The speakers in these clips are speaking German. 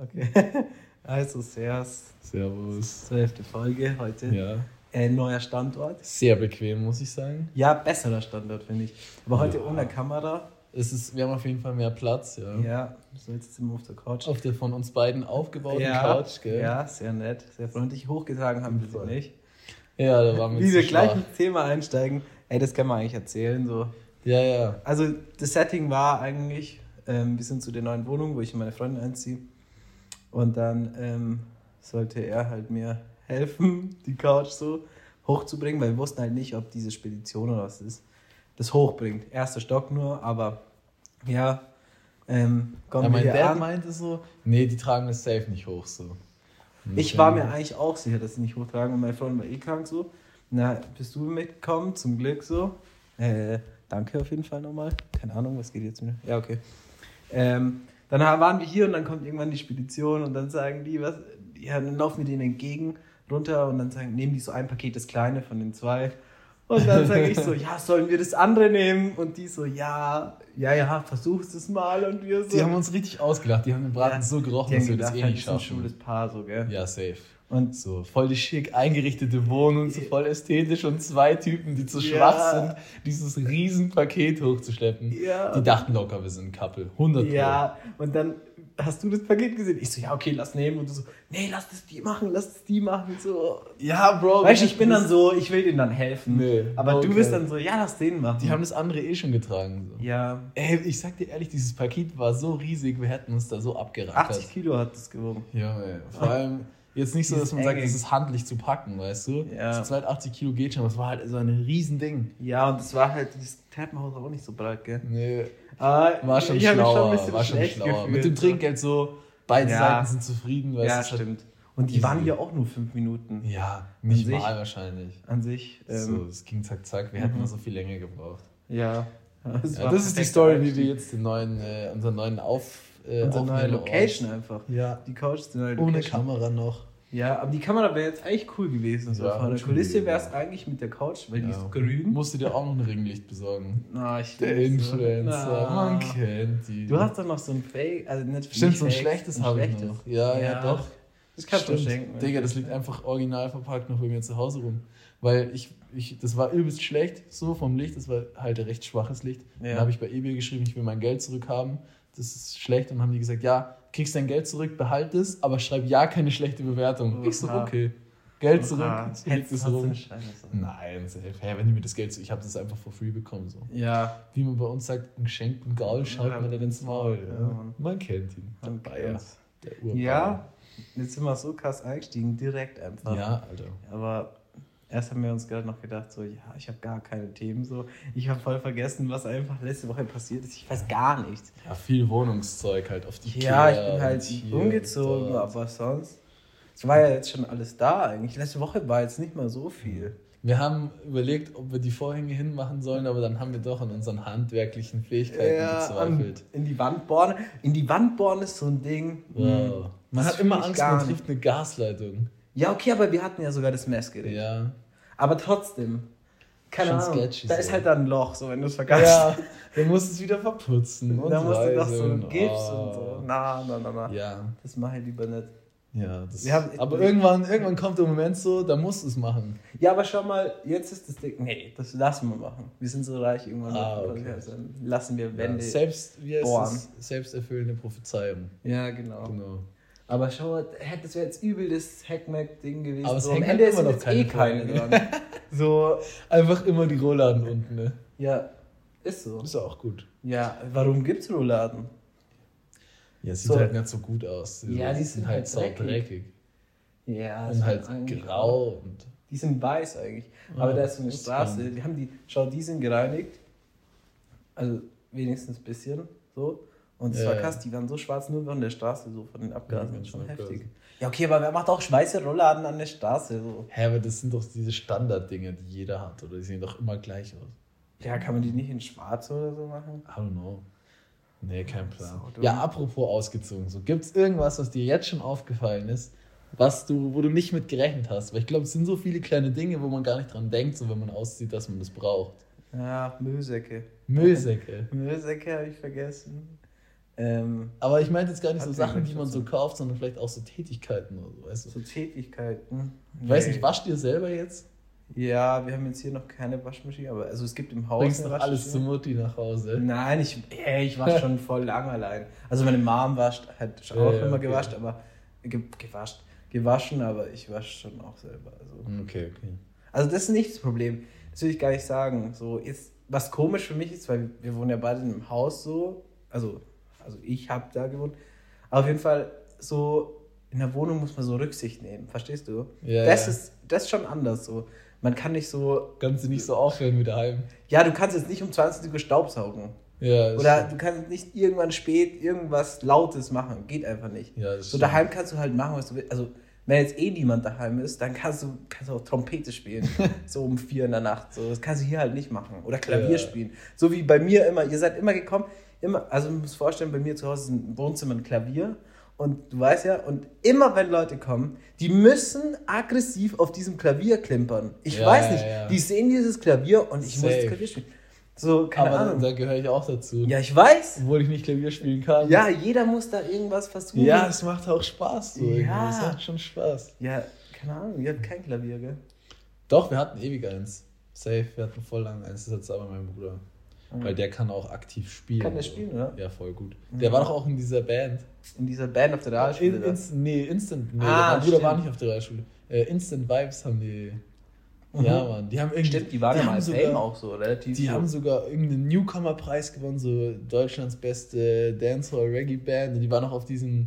Okay. Also, Servus. Servus. Zwölfte Folge heute. Ja. Äh, neuer Standort. Sehr bequem, muss ich sagen. Ja, besserer Standort, finde ich. Aber heute ohne Kamera. Es ist, wir haben auf jeden Fall mehr Platz, ja. Ja, so jetzt sind wir auf der Couch. Auf der von uns beiden aufgebauten ja, Couch, gell? Ja, sehr nett, sehr freundlich. Hochgetragen haben wir sie nicht. Ja, da waren wir Wie wir gleich ins Thema einsteigen, ey, das kann man eigentlich erzählen. So. Ja, ja. Also, das Setting war eigentlich, ähm, wir sind zu der neuen Wohnung, wo ich meine Freundin einziehe. Und dann ähm, sollte er halt mir helfen, die Couch so hochzubringen, weil wir wussten halt nicht, ob diese Spedition oder was ist, das hochbringt. Erster Stock nur, aber ja, ähm, kommen ja wir mein hier Dad an. meinte so, nee, die tragen das safe nicht hoch so. Und Ich war mir eigentlich auch sicher, dass sie nicht hochtragen und meine Freundin war eh krank so. Na, bist du mitgekommen, zum Glück so. Äh, danke auf jeden Fall nochmal. Keine Ahnung, was geht jetzt mit. Ja, okay. Ähm, dann waren wir hier und dann kommt irgendwann die Spedition und dann sagen die, was, ja, dann laufen wir denen entgegen runter und dann sagen, nehmen die so ein Paket, das kleine von den zwei. Und dann sage ich so, ja, sollen wir das andere nehmen? Und die so, ja, ja, ja, versuch's es mal. Und wir so. Die haben uns richtig ausgelacht, die haben den Braten Ja, so gerochen, dass wir das eh halt, nicht das ist ein schaffen. schwules Paar so, gell? Ja, safe. Und So, voll die schick eingerichtete Wohnung, so voll ästhetisch und zwei Typen, die zu Ja. schwach sind, dieses riesen Paket hochzuschleppen. Ja. Die dachten locker, wir sind ein Couple. 100 Pro. Ja, und dann hast du das Paket gesehen. Ich so, ja, okay, lass nehmen. Und du so, nee, lass das die machen, lass das die machen. So. Ja, Bro. Weißt du, ich bin dann so, ich will denen dann helfen. Nee, aber okay. du bist dann so, ja, lass den machen. Die haben das andere eh schon getragen. So. ja, Ey, ich sag dir ehrlich, dieses Paket war so riesig, wir hätten uns da so abgerackert. 80 Kilo hat das gewogen. Ja, ey. Vor allem jetzt nicht so, dass man sagt, es ist handlich zu packen, weißt du? Ja. Zu zweit 80 Kilo geht schon, aber es war halt so ein Riesending. Ja, und das war halt, das Treppenhaus auch nicht so breit, gell? Nee, Ah, war schon ich mich schlauer, ein bisschen war schon schlauer. gefühlt, Mit dem so. Trinkgeld so, beide Ja. Seiten sind zufrieden, weißt Ja, du? es hat- stimmt. Und die waren hier auch nur fünf Minuten Ja, nicht sich- mal wahrscheinlich. an sich. so, Ähm, es ging zack, zack, wir hätten mhm. noch so viel länger gebraucht. ja. Das, Ja, das ist die Story, wie wir jetzt den neuen, äh, unseren neuen Auf, äh, Unsere neue Location einfach. Ja, Die Couch ist die neue ohne Location. Kamera noch. Ja, aber die Kamera wäre jetzt eigentlich cool gewesen. So. Ja, Von der Kulisse wäre es eigentlich mit der Couch, weil die Ja. ist grün. Musst du dir auch noch ein Ringlicht besorgen. Na, ich Der. Influencer, Na. man kennt die. Du hast doch noch so ein Fake, also nicht Stimmt, so ein schlechtes habe ich noch. Ja, ja, doch. Das kannst du schenken. Digga, das liegt einfach original verpackt noch bei mir zu Hause rum. Weil ich, ich, das war übelst schlecht, so vom Licht, das war halt ein recht schwaches Licht. Ja. Dann habe ich bei eBay geschrieben, ich will mein Geld zurückhaben. Das ist schlecht. Und dann haben die gesagt, ja, kriegst dein Geld zurück, behalt es, aber schreib ja keine schlechte Bewertung. Ich so, okay. Geld zurück, Ah, hättest- es du rum. Nein, safe. Hä, wenn die mir das Geld so, ich habe das einfach for free bekommen. So. Ja, Wie man bei uns sagt, ein geschenkten Gaul schaut Ja. man dann ins Maul. Ja, Ja. Man kennt ihn. Der Man Bayer. kennt's. Der Urbayer. ja, jetzt sind wir so krass eingestiegen, direkt einfach. Ja, Alter. Aber erst haben wir uns gerade noch gedacht, so, ja, ich habe gar keine Themen so. Ich habe voll vergessen, was einfach letzte Woche passiert ist. Ich weiß gar nichts. Ja, viel Wohnungszeug halt auf die Ja, ich bin halt umgezogen, aber sonst. Es war ja jetzt schon alles da eigentlich. Letzte Woche war jetzt nicht mal so viel. Wir haben überlegt, ob wir die Vorhänge hinmachen sollen, aber dann haben wir doch an unseren handwerklichen Fähigkeiten an, gezweifelt. in die Wand bohren. In die Wand bohren ist so ein Ding. Wow. hm, Man das hat immer Angst, man trifft eine Gasleitung. Ja, okay, aber wir hatten ja sogar das Messgerät. Ja. Aber trotzdem. Keine Schon Ahnung. sketchy da so. ist halt dann ein Loch, so wenn du es vergasst. Ja, dann musst du es wieder verputzen. Und da musst du doch so reiseln. Gips Oh. und so. Na, na, na, na. Ja, Das mache ich lieber nicht. ja. Das, haben- aber irgendwann, irgendwann kommt der Moment so, da musst du es machen. Ja, aber schau mal, jetzt ist das Ding. Nee, das lassen wir machen. Wir sind so reich irgendwann. Ah, okay. also lassen wir Wände. Ja, selbst, heißt bohren. Selbsterfüllende Prophezeiung. Ja, genau. Genau. Aber schau mal, das wäre jetzt übel das Hackmack-Ding gewesen. Aber so, am Ende halt ist immer noch jetzt eh keine keine dran. so, Einfach immer die Rollladen unten, ne? ja, ist so. Ist auch gut. Ja, warum gibt's Rouladen? Ja, sieht So. halt nicht so gut aus. Ja, die sind halt sau dreckig. dreckig. Ja, Und halt grau und. Die sind weiß eigentlich. Ja, Aber da ist so eine Straße, die haben die, schau, die sind gereinigt. Also wenigstens ein bisschen so. Und es Ja, war krass, die waren so schwarz nur von der Straße, so von den Abgasen. Ja, schon heftig. Abgasen. Ja, okay, aber wer macht auch weiße Rollladen an der Straße? So? Hä, aber das sind doch diese Standarddinger, die jeder hat, oder? Die sehen doch immer gleich aus. Ja, kann man die nicht in schwarz oder so machen? I don't know. Nee, kein Plan. So ja, apropos ausgezogen. So, Gibt es irgendwas, was dir jetzt schon aufgefallen ist, was du, wo du nicht mit gerechnet hast? Weil ich glaube, es sind so viele kleine Dinge, wo man gar nicht dran denkt, so wenn man aussieht, dass man das braucht. Ja, Müllsäcke. Müllsäcke. Müllsäcke habe ich vergessen. Ähm, Aber ich meinte jetzt gar nicht so Sachen, die man so kauft, sondern vielleicht auch so Tätigkeiten oder so, weißt du? so Tätigkeiten. Ich weiß nicht, wascht ihr selber jetzt? Ja, wir haben jetzt hier noch keine Waschmaschine, aber also es gibt im Haus Bringst doch alles zu. Mutti nach Hause. Nein, ich, ey, ich wasche schon voll lang allein. Also meine Mom wascht, hat auch ja, immer okay. gewascht, aber ge, gewascht, gewaschen, aber ich wasche schon auch selber. Also. Okay, okay. also das ist nicht das Problem. Das will ich gar nicht sagen. So ist was komisch für mich ist, weil wir wohnen ja beide in einem Haus so, also also ich habe da gewohnt. Aber auf jeden Fall so in der Wohnung muss man so Rücksicht nehmen, verstehst du? Ja, das ja. ist das ist schon anders so. Man kann nicht so Kannst du nicht so aufhören mit daheim? ja, du kannst jetzt nicht um 20 Uhr Staubsaugen. Ja, Oder stimmt. du kannst nicht irgendwann spät irgendwas Lautes machen. Geht einfach nicht. Ja, so stimmt. daheim kannst du halt machen, was du willst. Also, wenn jetzt eh niemand daheim ist, dann kannst du, kannst du auch Trompete spielen. so um vier in der Nacht. So, das kannst du hier halt nicht machen. Oder Klavier Ja. spielen. So wie bei mir immer. Ihr seid immer gekommen. Immer, also, du musst vorstellen, bei mir zu Hause ist ein Wohnzimmer ein Klavier. Und du weißt ja, und immer wenn Leute kommen, die müssen aggressiv auf diesem Klavier klimpern. Ich Ja, weiß ja, nicht. ja. Die sehen dieses Klavier und ich muss das Safe. Klavier spielen. So, keine Aber Ahnung. da gehöre ich auch dazu. Ja, ich weiß. Obwohl ich nicht Klavier spielen kann. Ja, jeder muss da irgendwas versuchen. Ja, es macht auch Spaß. So. Ja. Es macht schon Spaß. Ja, keine Ahnung, ihr habt kein Klavier, gell? Doch, wir hatten ewig eins. Safe, wir hatten voll lang eins. Das jetzt aber mein Bruder. Weil der kann auch aktiv spielen. Mhm. Kann der spielen, oder? Ja, voll gut. Der war doch auch in dieser Band. In dieser Band auf der Realschule. In, da. ins, nee, Instant. Nee, Ah, mein Bruder war nicht auf der Realschule. Äh, Instant Vibes haben die. Ja, Mann. Die haben irgendwie. Mhm. Stimmt, die waren ja haben mal sogar, Fame auch so, relativ. Die so. haben sogar irgendeinen Newcomer-Preis gewonnen, so Deutschlands beste Dancehall-Reggae-Band. Und die waren auch auf diesem.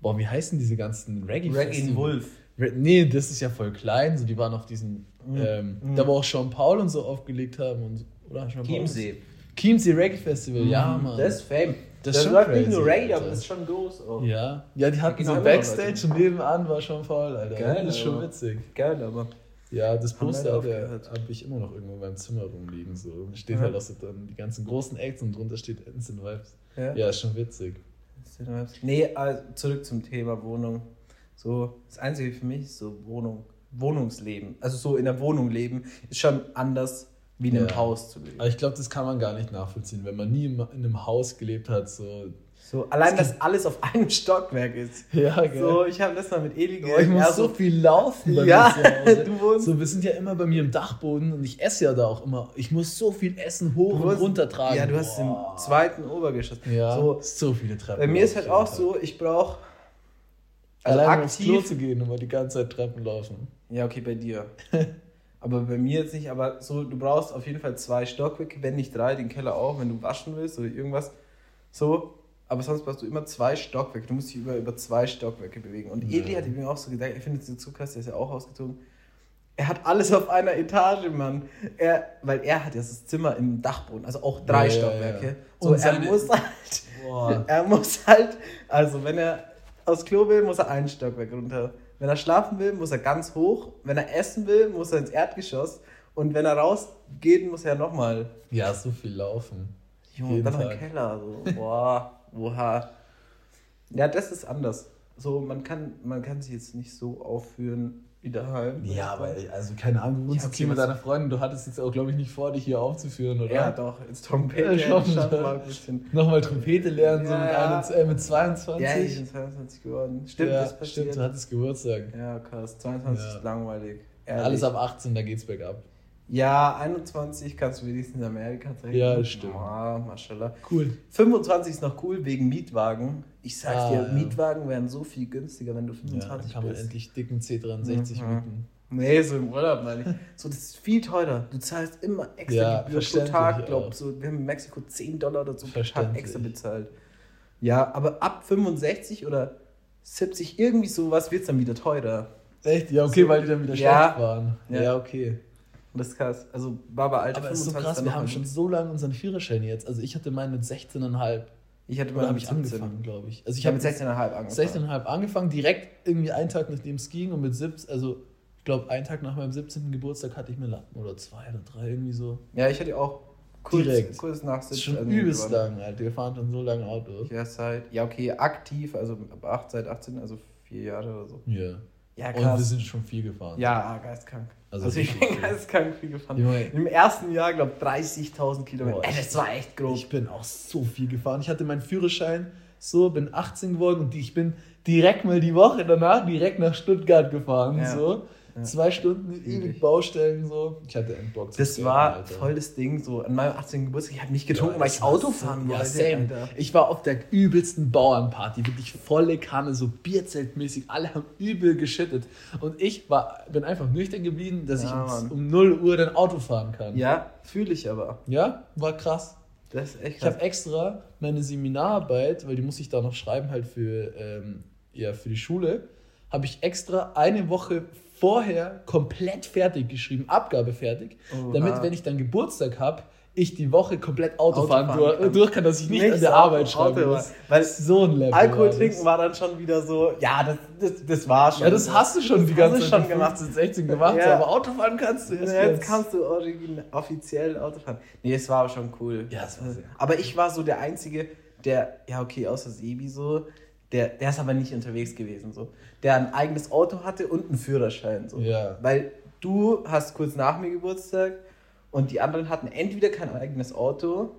Boah, wie heißen diese ganzen reggae Reggae Wolf. Nee, das ist ja voll klein. So, die waren auf diesen. Mhm. Ähm, Mhm. Da wo auch Sean Paul und so aufgelegt haben. Und, oder? Chiemsee. Chiemsee Reggae Festival, ja, Mann. Das ist Fame. Das Das, ist schon läuft nicht nur Reggae, aber das ist schon groß auch. ja. ja, die hatten so Backstage und nebenan war Sean Paul, Alter. Geil, das ist schon witzig. Geil, aber. Ja, das Poster habe hab ich immer noch irgendwo in meinem Zimmer rumliegen. So. Da steht Ja. halt auch so dann die ganzen großen Acts und drunter steht Instant Vibes. Ja. Ja, ist schon witzig. Nee, also zurück zum Thema Wohnung. So, das Einzige für mich ist so Wohnung, Wohnungsleben. Also so in der Wohnung leben ist schon anders wie in einem Ja. Haus zu leben. Aber ich glaube, das kann man gar nicht nachvollziehen, wenn man nie in in einem Haus gelebt hat. So. So, allein, dass alles auf einem Stockwerk ist. Ja, gell. So, ich habe das mal mit Eli Oh, ich muss ja, so viel laufen bei Ja, mir du wohnst- So, wir sind ja immer bei mir im Dachboden und ich esse ja da auch immer. Ich muss so viel Essen hoch Du und hast- runter tragen. Ja, du hast Boah. im zweiten Obergeschoss. Ja, So, so, viele Treppen. bei mir ist halt auch so, ich brauche also Allein aufs Klo aktiv. zu gehen und mal die ganze Zeit Treppen laufen. Ja, okay, bei dir. aber bei mir jetzt nicht, aber so, du brauchst auf jeden Fall zwei Stockwerke, wenn nicht drei, den Keller auch, wenn du waschen willst oder irgendwas. So, aber sonst brauchst du immer zwei Stockwerke. Du musst dich über, über zwei Stockwerke bewegen. Und Ja. Eli hat mir auch so gedacht, ich finde jetzt so krass, der ist ja auch ausgezogen. Er hat alles auf einer Etage, Mann. Er, weil er hat ja das Zimmer im Dachboden, also auch drei Ja, ja, Stockwerke. ja. So, Und er muss halt, Boah. er muss halt, also wenn er aufs Klo will, muss er einen Stockwerk runter. Wenn er schlafen will, muss er ganz hoch. Wenn er essen will, muss er ins Erdgeschoss. Und wenn er rausgeht, muss er nochmal. Ja, so viel laufen. Junge, dann noch im Tag. Keller. So. Boah, oha. Ja, das ist anders. So, man kann, man kann sich jetzt nicht so aufführen wie daheim. Ja, aber also keine Ahnung, du wohnst Ja, okay, hier mit deiner Freundin, du hattest jetzt auch, glaube ich, nicht vor, dich hier aufzuführen, oder? Ja, doch, jetzt Trompete. Ja, schon. mal ein bisschen. Nochmal Trompete lernen, so Ja, mit, ja. 21, äh, mit 22. Ja, ich bin 22 geworden. Stimmt, ja, das passiert. stimmt, du hattest Geburtstag. Ja, krass. 22 Ja. ist langweilig. Ehrlich. Alles ab 18, da geht's bergab. Ja, 21 kannst du wenigstens in Amerika zeigen. Ja, stimmt. Ah, mashallah. Cool. 25 ist noch cool wegen Mietwagen. Ich sag's Ah, dir, ja. Mietwagen wären so viel günstiger, wenn du Ja, dann 25 kann man bist. endlich dicken C63 Mhm. mieten. Nee, so im Urlaub meine ich. So, das ist viel teurer. Du zahlst immer extra Ja, Gebühr pro Tag. Glaub, so, wir haben in Mexiko 10 Dollar oder so pro Tag extra bezahlt. Ja, aber ab 65 oder 70, irgendwie sowas wird es dann wieder teurer. Echt? Ja, okay, weil die dann wieder Ja. schlecht waren. Ja. Ja, okay. Und das ist krass. Also, Baba, Alter, Aber es ist so krass, wir haben schon so lange unseren Führerschein jetzt. Also ich hatte meinen mit 16,5. Ich hatte mal mit ich 17. angefangen, glaube ich. Also Ich ich habe mit 16,5 angefangen. 16,5 angefangen, direkt irgendwie einen Tag nachdem es ging und mit 17, also ich glaube einen Tag nach meinem 17. Geburtstag hatte ich mir Lappen oder zwei oder drei irgendwie so. Ja, ich hatte auch kurz, Direkt. kurz nach Das ist 17. schon übelst lang, Alter. Wir fahren schon so lange Auto. Ja, seit, ja, okay, aktiv, also ab 8, seit 18, also vier Jahre oder so. Ja. Ja, Und wir krass. sind schon viel gefahren. Ja, geistkrank. Also Also, ich bin geistkrank viel gefahren. Junge. Im ersten Jahr, glaube ich, 30.000 Kilometer. Ey, das war echt grob. Ich bin auch so viel gefahren. Ich hatte meinen Führerschein so, bin 18 geworden und ich bin direkt mal die Woche danach direkt nach Stuttgart gefahren. Ja. So. Ja. Zwei Stunden, ewig. Baustellen so. Ich hatte Endbock. zu Das skaten, war Alter. voll das Ding, so an meinem 18. Geburtstag. Ich habe nicht getrunken, Ja, weil ich Auto fahren ja, wollte. same. Alter. Ich war auf der übelsten Bauernparty, wirklich volle Kanne, so Bierzeltmäßig. Alle haben übel geschüttet. Und ich war, bin einfach nüchtern geblieben, dass Ja, ich um, um 0 Uhr dann Auto fahren kann. Ja, fühle ich aber. Ja, war krass. Das ist echt Ich habe extra meine Seminararbeit, weil die muss ich da noch schreiben, halt für, ähm, ja, für die Schule, habe ich extra eine Woche vorher komplett fertig geschrieben, Abgabe fertig, Oha. damit, wenn ich dann Geburtstag habe, ich die Woche komplett Auto, Auto fahren, fahren durch, kann. durch kann, dass ich nicht, an der Arbeit schreiben Auto, muss. weil so ein Level Alkohol war trinken war dann schon wieder so, ja, das, das, das war schon. Ja, das hast du schon das die ganze Zeit schon gemacht. 15, 16 gemacht, Ja. aber Autofahren kannst du erst Jetzt, jetzt. kannst du offiziell Auto fahren. Nee, es war schon cool. Ja, es war sehr Aber ich war so der Einzige, der, ja okay, außer Sebi so, der, der ist aber nicht unterwegs gewesen, so. Der ein eigenes Auto hatte und einen Führerschein, so. Ja. Weil du hast kurz nach mir Geburtstag und die anderen hatten entweder kein eigenes Auto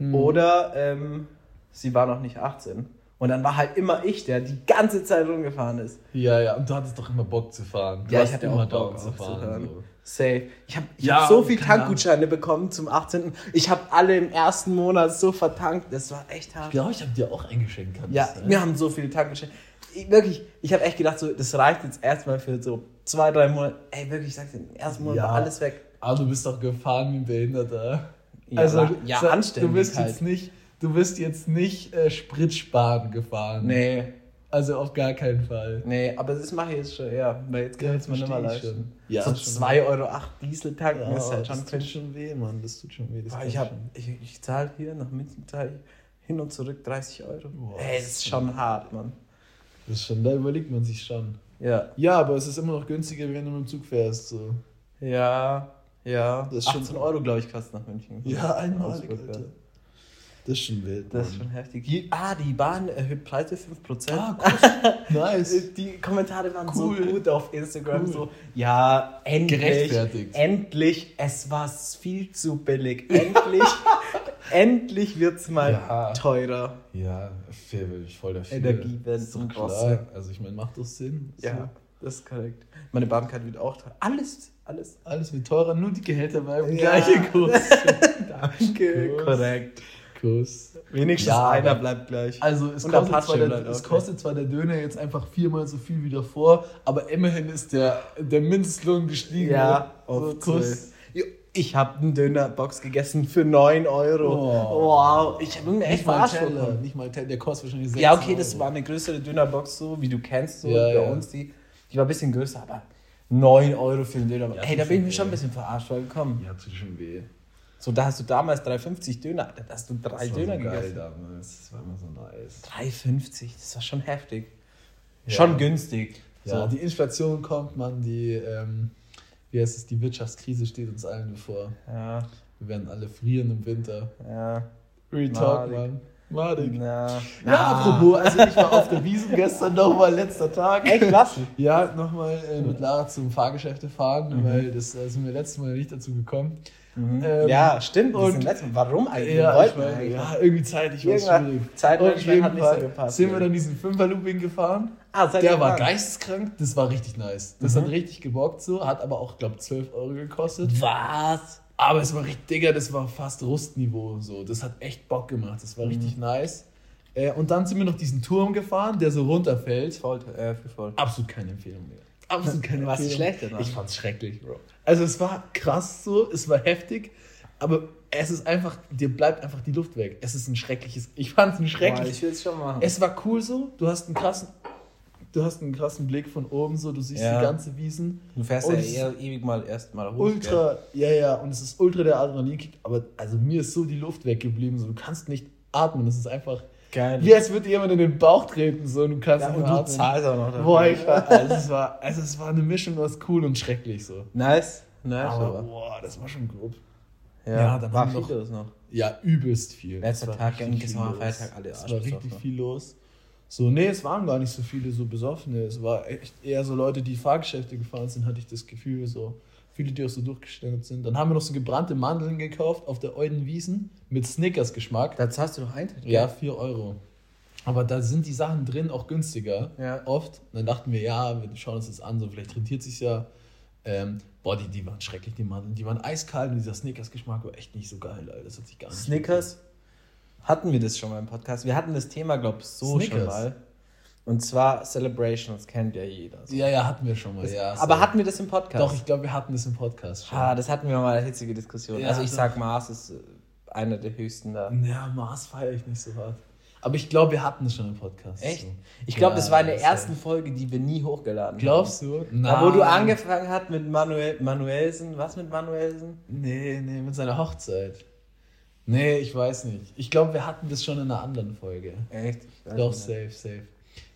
Hm. oder ähm, sie war noch nicht 18. Und dann war halt immer ich, der die ganze Zeit rumgefahren ist. Ja, ja, und du hattest doch immer Bock zu fahren. Du Ja, ich hatte immer auch Bock down zu fahren. So. Safe. Ich habe Ja, hab so viel. Tankgutscheine bekommen zum 18. Ich habe alle im ersten Monat so vertankt. Das war echt hart. Ich glaube, ich habe dir auch eingeschenkt. Ja, sein? wir haben so viele Tankgutscheine. Ich, wirklich, ich habe echt gedacht, so, das reicht jetzt erstmal für so zwei, drei Monate. Ey, wirklich, ich sag's dir, im ersten Monat Ja. war alles weg. Aber du bist doch gefahren wie ein Behinderter. Ja, ja, sa- anständig Du bist halt. jetzt nicht, du bist jetzt nicht äh, Spritsparen gefahren. Nee, Also auf gar keinen Fall. nee, aber das mache ich jetzt schon, ja. Weil jetzt kann Ja, ich es mir nicht ich leisten. schon. Ja, so schon. 2,08 Euro Diesel tanken ist halt schon das tut schon weh, Mann. Das tut schon weh. Das ich, hab, schon. ich, ich zahle hier nach München hin und zurück 30 Euro. Boah, Ey, das ist schon hart, Mann. Das ist schon, da überlegt man sich schon. Ja. Ja, aber es ist immer noch günstiger, wenn du mit dem Zug fährst. So. Ja, ja. Das ist schon- 18 Euro, glaube ich, kostet nach München. Ja, einmalig, Alter. Das ist schon wild. Das ist schon heftig. Die, ah, die Bahn erhöht Preise 5%. Ah, nice. Die Kommentare waren Cool. so gut auf Instagram. Cool. So, ja, endlich. Gerechtfertigt. Endlich. Es war viel zu billig. Endlich. endlich wird es mal Ja. teurer. Ja, fair will ich voll dafür. Energiewende Das doch und klar. Also ich meine, macht doch Sinn. So. Ja, das ist korrekt. Meine Bahnkarte wird auch teurer. Alles, alles. Alles wird teurer, nur die Gehälter bleiben Ja. gleiche Kurs. Danke. Kurs. Korrekt. Kurs. Wenigstens Ja, einer bleibt gleich. Also es Und kostet, zwar der, bleibt es kostet zwar der Döner jetzt einfach viermal so viel wie davor, aber immerhin ist der, der Mindestlohn gestiegen. Ja, so, auf Kuss. 12. Jo, Ich habe eine Dönerbox gegessen für 9 Euro. Oh. Wow, ich habe mir echt bekommen. nicht mal Teller, der kostet wahrscheinlich 16 Ja, okay, das Euro. war eine größere Dönerbox, so wie du kennst, so Ja, bei ja. uns. Die, die war ein bisschen größer, aber 9 Euro für einen Döner. Ja, Ey, da bin ich schon mir schon ein bisschen verarscht vorgekommen. Ja, tut schon weh. So, da hast du damals 3,50 Döner, da hast du drei Das war Döner so geil gegessen. damals. Das war immer so nice. 3,50, das war schon heftig. Ja. Schon günstig. Ja, So. die Inflation kommt, man, die, ähm, wie heißt es, die Wirtschaftskrise steht uns allen bevor. Ja, Wir werden alle frieren im Winter. ja. Retalk. Mann. Madig. Ja, apropos, also ich war auf der Wiesn gestern nochmal, letzter Tag. Echt, was? Ja, nochmal äh, mit Lara zum Fahrgeschäfte fahren, Mhm. weil das äh, sind wir letztes Mal nicht dazu gekommen. Mhm. Ähm, ja, stimmt. und-. Warum eigentlich? Ja, Wollten ich meine, eigentlich ja, irgendwie zeitlich war es schwierig. Zeitmanagement hat nicht so gepasst, sind ja. wir dann diesen Fünfer-Looping gefahren. Ah, Der war geisteskrank, das war richtig nice. Das Mhm. hat richtig gebockt so, hat aber auch, glaube 12 Euro gekostet. Was? Aber es war richtig, Digga, das war fast Rustniveau so. Das hat echt Bock gemacht, das war Mhm. richtig nice. Äh, und dann sind wir noch diesen Turm gefahren, der so runterfällt. Voll, äh. Absolut keine Empfehlung mehr. Absolut keine War's Empfehlung. schlecht, oder? Ich fand's schrecklich, Bro. Also es war krass so, es war heftig, aber es ist einfach, dir bleibt einfach die Luft weg. Es ist ein schreckliches, ich fand's ein Boah, schreckliches. ich will es schon machen. Es war cool so, du hast einen krassen, du hast einen krassen Blick von oben so, du siehst Ja. die ganze Wiesen. du fährst ja es eher ewig mal erst mal hoch. Ultra, ja, ja, und es ist ultra der Adrenalinkick, aber also mir ist so die Luft weggeblieben, so du kannst nicht atmen, das ist einfach, Geil. als würde dir jemand in den Bauch treten, so und du kannst Ja, und du zahlst auch noch dafür. Boah, ich war, also es war, also es war eine Mischung aus cool und schrecklich so. Nice. Nice. Aber Aber, boah, das war schon grob. ja, ja, dann war viel noch- los noch. Ja, übelst viel. Letzter Es Tag, los. Freitag, alle Es war richtig viel los. So, nee, es waren gar nicht so viele so Besoffene. Es war echt eher so Leute, die Fahrgeschäfte gefahren sind, hatte ich das Gefühl. So viele, die auch so durchgestellt sind. Dann haben wir noch so gebrannte Mandeln gekauft auf der Euden Wiesen mit Snickers-Geschmack. Da zahlst du doch Eintritt. Ja, 4 Euro. Aber da sind die Sachen drin auch günstiger. Ja. Oft. Und dann dachten wir, ja, wir schauen uns das an, so vielleicht rentiert sich ja. Ähm, boah, die, die waren schrecklich, die Mandeln. Die waren eiskalt und dieser Snickers-Geschmack war echt nicht so geil, Alter. Das hat sich gar nicht. Snickers, hatten wir das schon mal im Podcast? Wir hatten das Thema, glaube ich, so Snickers. schon mal. Und zwar Celebrations, kennt ja jeder. So. Ja, ja, hatten wir schon mal. ja, Aber so. hatten wir das im Podcast? Doch, ich glaube, wir hatten das im Podcast schon. Ah, das hatten wir mal eine hitzige Diskussion. Ja, also ich sag, Mars ist äh, einer der höchsten da. Ja, Mars feiere ich nicht so hart. Aber ich glaube, wir hatten es schon im Podcast. Echt? So. Ich glaube, Ja, das war in der ersten Folge, die wir nie hochgeladen Glaubst haben. du? Da, wo du angefangen hast mit Manuel, Manuelsen. Was mit Manuelsen? Nee, nee, mit seiner Hochzeit. Nee, ich weiß nicht. Ich glaube, wir hatten das schon in einer anderen Folge. Echt? Doch, nicht. safe, safe.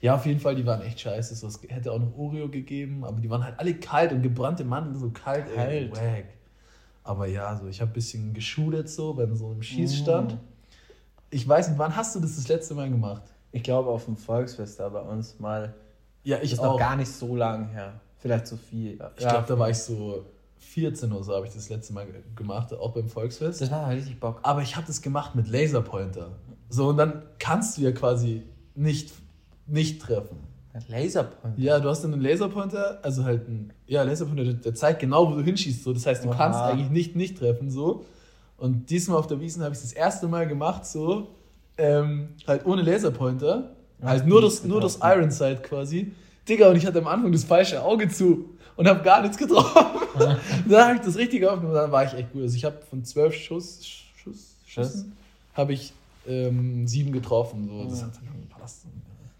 Ja, auf jeden Fall, die waren echt scheiße. So, es hätte auch noch Oreo gegeben, aber die waren halt alle kalt und gebrannte Mandeln so kalt. Kalt. wack. Aber ja, so, ich habe ein bisschen geschudert so bei so einem Schießstand. Mm. Ich weiß nicht, wann hast du das das letzte Mal gemacht? Ich glaube, auf dem Volksfest da bei uns mal. Ja, Das ich ist noch auch. gar nicht so lang her. Vielleicht so viel. Ich glaube, da war ich so 14 oder so, habe ich das letzte Mal ge- gemacht, auch beim Volksfest. Das war richtig Bock. Aber ich habe das gemacht mit Laserpointer. So, und dann kannst du ja quasi nicht, nicht treffen. Laserpoint. Ja, du hast dann einen Laserpointer, also halt ein, ja, Laserpointer, der, der zeigt genau, wo du hinschießt. So. Das heißt, du Oha. kannst eigentlich nicht nicht treffen. So. Und diesmal auf der Wiesen habe ich das erste Mal gemacht, so, ähm, halt ohne Laserpointer. Ja, halt nur das, nur das getroffen. Iron Sight quasi. Digga, und ich hatte am Anfang das falsche Auge zu und habe gar nichts getroffen. dann habe ich das richtig aufgenommen, dann war ich echt gut. Also ich habe von zwölf Schuss, Schuss, Schüssen, habe ich ähm, sieben getroffen. So. Das Ja. hat dann schon gepasst.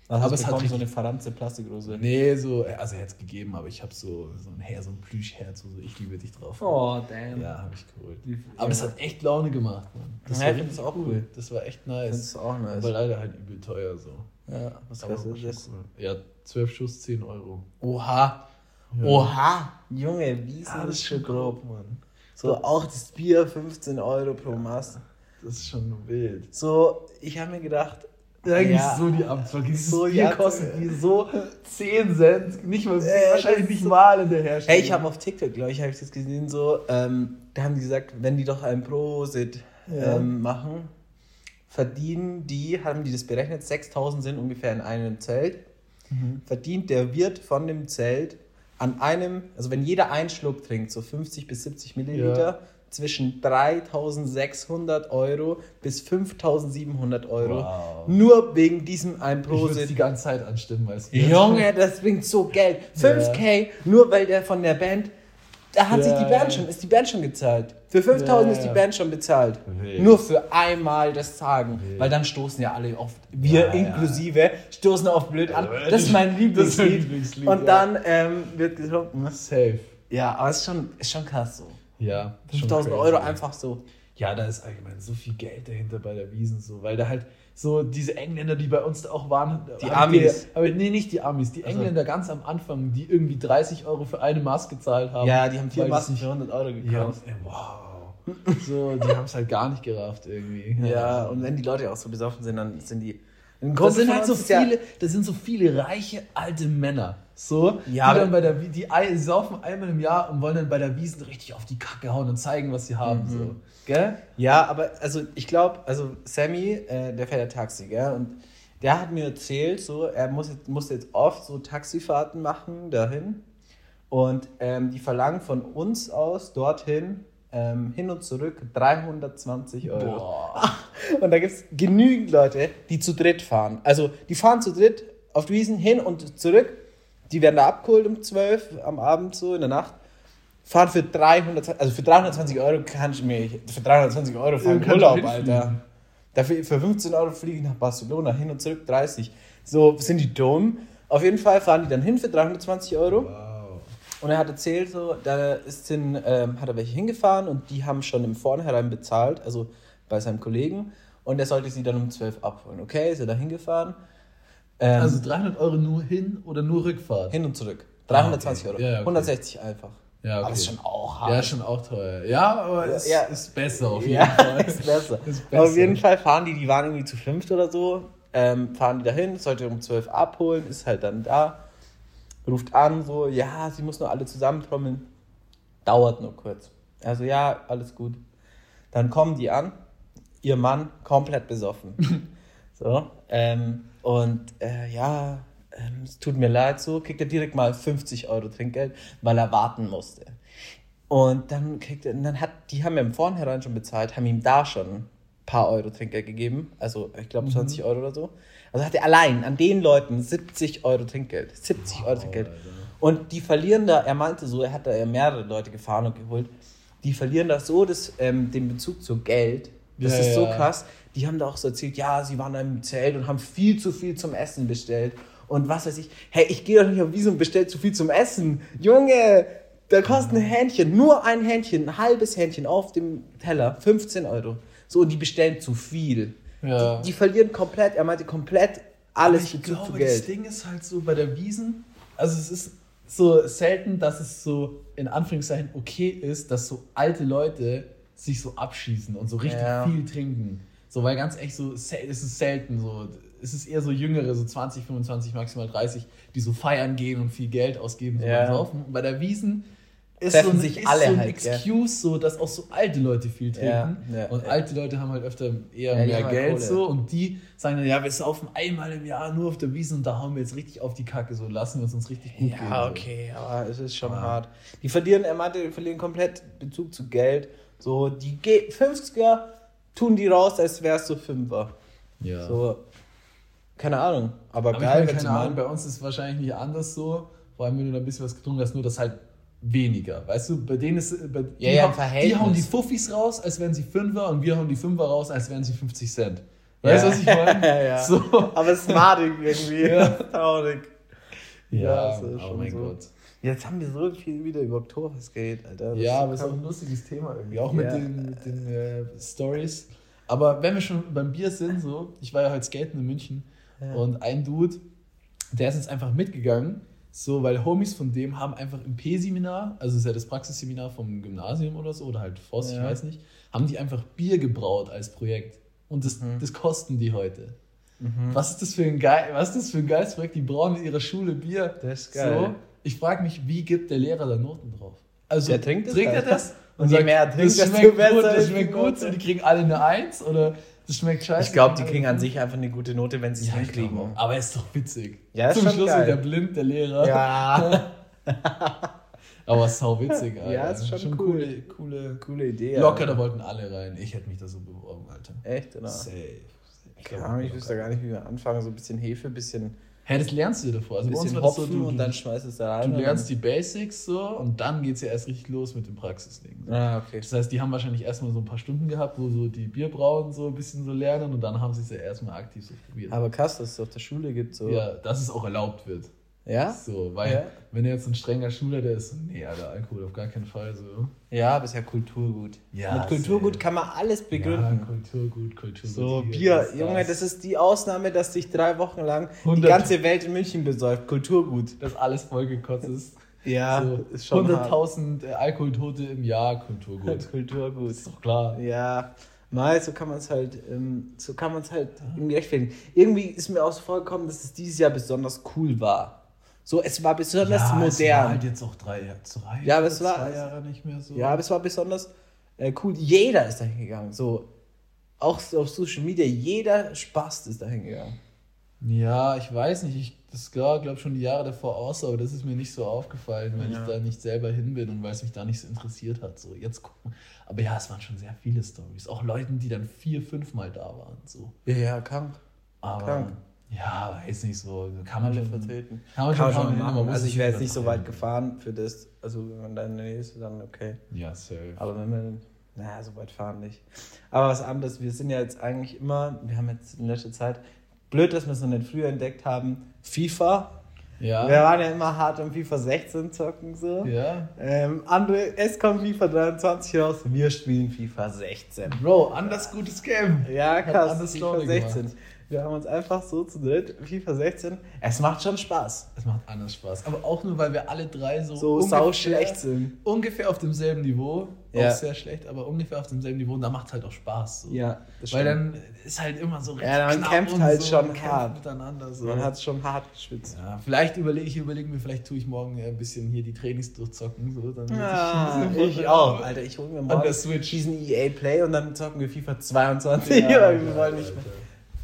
Also Aber es hat so eine verdammte Plastikrose. Nee, so, also er hat es gegeben, aber ich habe so, so ein Herz, so ein Plüschherz, so ich liebe dich drauf. Oh, damn. Ja, habe ich geholt. Aber es hat echt Laune gemacht, Mann. Ja, war richtig das auch cool. Das war echt Das nice. ist auch nice. Aber leider halt übel teuer so. Ja, was kostet das? cool. Ja, 12 Schuss, 10 Euro. Oha. Ja. Oha. Junge, wie ist Ja, das ist schon grob, Mann. So, auch das Bier 15 Euro pro Mast. Das ist schon wild. So, ich habe mir gedacht, Eigentlich Ja. so die Abzwecke. Dieses So die Bier kostet die so 10 Cent. Nicht mal, Äh, wahrscheinlich nicht ist- mal in der Herstellung. Hey, ich habe auf TikTok, glaube ich, habe ich das gesehen, so, ähm, da haben die gesagt, wenn die doch ein Prosit Ja. ähm, machen, verdienen die, haben die das berechnet, 6000 sind ungefähr in einem Zelt, Mhm. verdient der Wirt von dem Zelt an einem, also wenn jeder einen Schluck trinkt, so 50 bis 70 Milliliter, Ja. Zwischen 3600 Euro bis 5700 Euro. Wow. Nur wegen diesem ein Ich würde Prosit. die ganze Zeit anstimmen, weißt du. Junge, das bringt so Geld. 5K, nur weil der von der Band, da hat Ja, sich die Band ja. schon, ist die Band schon gezahlt. Für 5000 Ja, ist die ja. Band schon bezahlt. Wild. Nur für einmal das Sagen. Wild. Weil dann stoßen ja alle oft, wir Ja, inklusive, stoßen auf blöd an. Ja, Das ist mein ist Lieblingslied. Lieblingslied, Und ja. dann ähm, wird getrunken. Safe. Ja, aber es ist schon, ist schon krass so. Ja. schon 5000 crazy. Euro einfach so. Ja, da ist allgemein so viel Geld dahinter bei der Wiesen, so, weil da halt so diese Engländer, die bei uns da auch waren, Die hab ich Amis. ge- Aber nee, nicht die Amis, die Also- Engländer ganz am Anfang, die irgendwie 30 Euro für eine Maske gezahlt haben. Ja, die haben vier Masken für 100 Euro Ja, gekauft. ey, wow. So, die haben es halt gar nicht gerafft irgendwie. Ja, und wenn die Leute auch so besoffen sind, dann sind die. Ein Das sind halt so ja- viele, das sind so viele reiche alte Männer. So, Ja, die dann bei der die ei- saufen einmal im Jahr und wollen dann bei der Wiesen richtig auf die Kacke hauen und zeigen, was sie haben. So. Gell? Ja, aber also ich glaube, also Sammy, äh, der fährt ja Taxi, gell? Und der hat mir erzählt, so, er muss jetzt, muss jetzt oft so Taxifahrten machen dahin. Und ähm, die verlangen von uns aus dorthin ähm, hin und zurück 320 Euro. Boah. Und da gibt es genügend Leute, die zu dritt fahren. Also die fahren zu dritt auf die Wiesen hin und zurück. Die werden da abgeholt um 12 am Abend so in der Nacht. Fahren für 300, also für 320 Euro kann ich mir, für 320 Euro fahren Ja, Urlaub. Alter. Dafür, für 15 Euro fliege ich nach Barcelona, hin und zurück 30. So sind die dumm. Auf jeden Fall fahren die dann hin für 320 Euro. Wow. Und er hat erzählt, so, da ist hin, ähm, hat er welche hingefahren und die haben schon im Vornherein bezahlt, also bei seinem Kollegen. Und er sollte sie dann um 12 abholen. Okay, ist er da hingefahren. Ähm, Also 300 Euro nur hin oder nur Rückfahrt? hin und zurück. 320 Ah, okay. Euro. Ja, okay. 160 einfach. Ja, okay. Aber ist schon auch hart. Ja, schon auch teuer. Ja, aber es Ja. ist besser auf jeden Ja, Fall. ist besser. Ist besser. Auf jeden Fall fahren die, die waren irgendwie zu fünft oder so. ähm, fahren die dahin, sollte um 12 abholen, ist halt dann da, ruft an, so, ja, sie muss nur alle zusammentrommeln, dauert nur kurz. Also ja, alles gut. Dann kommen die an, ihr Mann komplett besoffen. so, ähm, und äh, ja, ähm, es tut mir leid, so, kriegt er direkt mal 50 Euro Trinkgeld, weil er warten musste. Und dann kriegt er, dann hat, die haben ja im Vornherein schon bezahlt, haben ihm da schon ein paar Euro Trinkgeld gegeben, also ich glaube 20 Euro oder so. Also hat er allein an den Leuten 70 Euro Trinkgeld, 70 Euro Trinkgeld. Und die verlieren da, er meinte so, er hat da ja mehrere Leute gefahren und geholt, die verlieren da so das, ähm, den Bezug zu Geld. Das Ja, ist so ja. krass. Die haben da auch so erzählt, ja, sie waren da im Zelt und haben viel zu viel zum Essen bestellt. Und was weiß ich, hey, ich gehe doch nicht auf Wiese und bestell zu viel zum Essen. Junge, da kostet ein Hähnchen, nur ein Hähnchen, ein halbes Hähnchen auf dem Teller, 15 Euro. So, und die bestellen zu viel. Ja. Die, die verlieren komplett, er meinte komplett alles ich Bezug glaube, zu das Geld. Ding ist halt so bei der Wiesen, also es ist so selten, dass es so in Anführungszeichen okay ist, dass so alte Leute sich so abschießen und so richtig Ja. viel trinken. So, weil ganz echt so, es ist selten so. Es ist eher so Jüngere, so 20, 25, maximal 30, die so feiern gehen und viel Geld ausgeben so Ja. beim Saufen. Und bei der Wiesen ist Treffen so ein, sich alle so ein halt? Excuse, so, dass auch so alte Leute viel trinken. Ja, ja, und ja. alte Leute haben halt öfter eher Ja, mehr halt Geld Kohle. so und die sagen dann, ja, wir saufen einmal im Jahr nur auf der Wiese und da hauen wir jetzt richtig auf die Kacke, so lassen wir es uns richtig gut gehen. Ja, so. okay, aber es ist schon hart. Die verlieren, er meinte, die verlieren komplett Bezug zu Geld. So, die Ge- 50er tun die raus, als wär's so Fünfer. Ja. So, keine Ahnung, aber, Aber geil, ich meine, keine Ahnung, bei uns ist es wahrscheinlich nicht anders so, vor allem wenn du da ein bisschen was getrunken hast, nur das halt weniger. Weißt du, bei denen ist, bei, die, Ja, ja, im hauen- die hauen die Fuffis raus, als wären sie Fünfer und wir hauen die Fünfer raus, als wären sie 50 Cent. Weißt du, Ja. was ich meine? Ja, ja. So. Aber es ist madig irgendwie. Ja. Traurig. Ja, das ist oh schon mein so. Gott. Jetzt haben wir so viel wieder über Oktoberfest Alter. Das Ja, aber es ist auch ein lustiges Thema irgendwie, auch mit Ja. den, mit den äh, Stories. Aber wenn wir schon beim Bier sind, so, ich war ja heute skaten in München Ja. und ein Dude, der ist jetzt einfach mitgegangen, so, weil Homies von dem haben einfach im P-Seminar, also ist ja das Praxisseminar vom Gymnasium oder so, oder halt Voss, ich Ja. weiß nicht, haben die einfach Bier gebraut als Projekt. Und das, Mhm. das kosten die heute. Was ist das für ein geil, was ist das für ein geiles Projekt? Die brauen in ihrer Schule Bier. Das ist geil. So, ich frage mich, wie gibt der Lehrer da Noten drauf? Also Der trinkt trinkt er halt. das? Und je mehr er trinkt, das schmeckt besser gut, das schmeckt gut, so, die kriegen alle eine Eins oder das schmeckt scheiße. Ich glaube, die kriegen an sich einfach eine gute Note, wenn sie es ja, ich hinkriegen. Aber ist doch witzig. Ja, Zum schon Schluss geil. wird der blind, der Lehrer. Ja, Aber sau witzig, Alter. Ja, ist schon cool. coole, coole. coole Idee. Locker, da Alter. wollten alle rein. Ich hätte mich da so beworben, Alter. Echt, oder? Safe. Ich Ahnung, ich locker. wüsste gar nicht, wie wir anfangen. So ein bisschen Hefe, ein bisschen, Hey, das lernst du dir davor. Also bei uns bisschen das so, Hopfen du, und dann schmeißt es da rein. du lernst die Basics so und dann geht es ja erst richtig los mit dem Praxislegen. dann, Ah, okay. Das heißt, die haben wahrscheinlich erstmal so ein paar Stunden gehabt, wo so die Bierbrauen so ein bisschen so lernen und dann haben sie es ja erstmal aktiv so probiert. Aber krass, dass es auf der Schule gibt. So. Ja, dass es auch erlaubt wird. Ja? So, weil, Ja. wenn jetzt ein strenger Schüler, der ist so, nee, Alter, Alkohol auf gar keinen Fall so. Ja, aber ist ja Kulturgut. Ja, Mit Kulturgut kann man alles begründen. Ja, Kulturgut, Kulturgut. So, Bier, das, Junge, das ist die Ausnahme, dass sich drei Wochen lang die 100 ganze Welt in München besäuft. Kulturgut. dass alles vollgekotzt ist. Ja, so, ist schon hart. 100.000 äh, Alkoholtote im Jahr, Kulturgut. Kulturgut. ist doch klar. Ja, mal, so kann man es halt, ähm, so kann man es halt irgendwie rechtfertigen. Irgendwie ist mir auch so vorgekommen, dass es dieses Jahr besonders cool war. So, es war besonders Es war modern. halt jetzt auch drei, drei Ja, aber es war- zwei Jahre nicht mehr so. Ja, aber es war besonders äh, cool. Jeder ist dahin gegangen. So, auch so auf Social Media, jeder Spaß ist dahin gegangen. Ja, ich weiß nicht. Ich, das war, glaube ich, schon die Jahre davor aus, aber das ist mir nicht so aufgefallen, weil Ja. ich da nicht selber hin bin und weil es mich da nicht so interessiert hat. So, jetzt gucken. Aber ja, es waren schon sehr viele Stories. Auch Leuten, die dann vier, fünf Mal da waren. So. Ja, ja, krank. Aber Krank. Ja, weiß nicht so. Kann man schon vertreten. Kann man Kann schon, man machen. muss Also ich wäre jetzt nicht so weit gefahren für das. Also wenn man da in der Nähe ist, dann okay. Ja, safe. Aber wenn wir, naja, so weit fahren nicht. Aber was anderes, wir sind ja jetzt eigentlich immer, wir haben jetzt in letzter Zeit, blöd, dass wir es noch nicht früher entdeckt haben, FIFA. Ja. Wir waren ja immer hart am FIFA 16 zocken so. Ja. Ähm, andere, es kommt FIFA 23 raus, wir spielen FIFA 16. Bro, anders gutes Game. Ja, krass, anders FIFA Story 16. gemacht. Wir haben uns einfach so zu dritt, FIFA 16, es macht schon Spaß. Es macht anders Spaß. Aber auch nur, weil wir alle drei so, So sau schlecht sind. ungefähr auf demselben Niveau Ja. auch sehr schlecht, aber ungefähr auf demselben Niveau und da macht es halt auch Spaß. So. Ja, das Weil stimmt. dann ist halt immer so Ja, man kämpft halt so, schon hart. miteinander. So. Man hat schon hart geschwitzt. ja, vielleicht überlege ich überlege mir, vielleicht tue ich morgen ein bisschen hier die Trainings durchzocken. So, dann Ja, muss ich auch. Alter, ich hole mir An morgen der Switch. diesen EA Play und dann zocken wir FIFA 22. Ja, weil wir ja, wollen nicht mehr.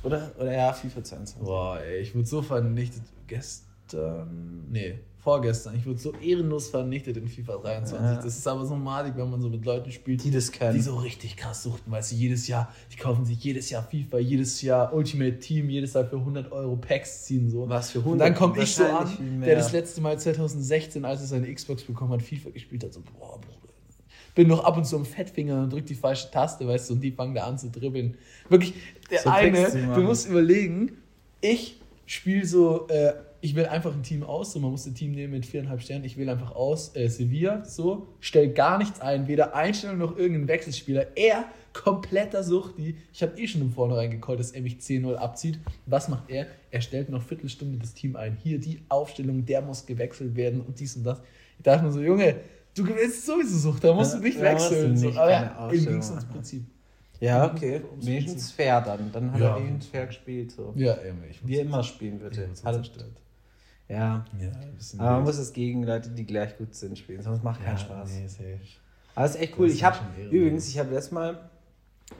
Oder, oder ja, FIFA 22. Boah, ey, ich wurde so vernichtet gestern. Nee, vorgestern. Ich wurde so ehrenlos vernichtet in FIFA 23. Ja. Das ist aber so madig, wenn man so mit Leuten spielt, Die das können. die so richtig krass suchten, weil sie jedes Jahr, die kaufen sich jedes Jahr FIFA, jedes Jahr Ultimate Team, jedes Jahr für 100 Euro Packs ziehen. So. Was für Und 100? dann komme ich so an, der das letzte Mal 2016, als er seine Xbox bekommen hat, FIFA gespielt hat, so, boah, Bruder. Bin noch ab und zu am Fettfinger und drück die falsche Taste, weißt du, und die fangen da an zu dribbeln. Wirklich, der So eine, du musst überlegen, ich spiele so, äh, ich wähle einfach ein Team aus, so man muss ein Team nehmen mit viereinhalb Sternen, ich wähle einfach aus, äh, Sevilla, so, stell gar nichts ein, weder Einstellung noch irgendeinen Wechselspieler. Er, kompletter Suchti, ich habe eh schon im Vornherein gecallt, dass er mich 10-0 abzieht. Was macht er? Er stellt noch Viertelstunde das Team ein. Hier die Aufstellung, der muss gewechselt werden und dies und das. Ich dachte mir so, Junge, du gewinnst sowieso Sucht, da musst Ja, du nicht du wechseln. nicht, so. keine Aber ihm ging Aufstellung es ums machen. Prinzip. Ja, okay. Wenigstens fair dann. Dann hat Ja. er wenigstens fair gespielt. So. Ja, eben. Ich Wie er immer spielen würde. Hat er- zerstört. Ja. Ja, Aber man muss es gegen Leute, die gleich gut sind, spielen. Sonst macht keinen Ja, Spaß. Nee, safe. Aber es ist echt cool. Das Ich habe übrigens, ich habe letztes Mal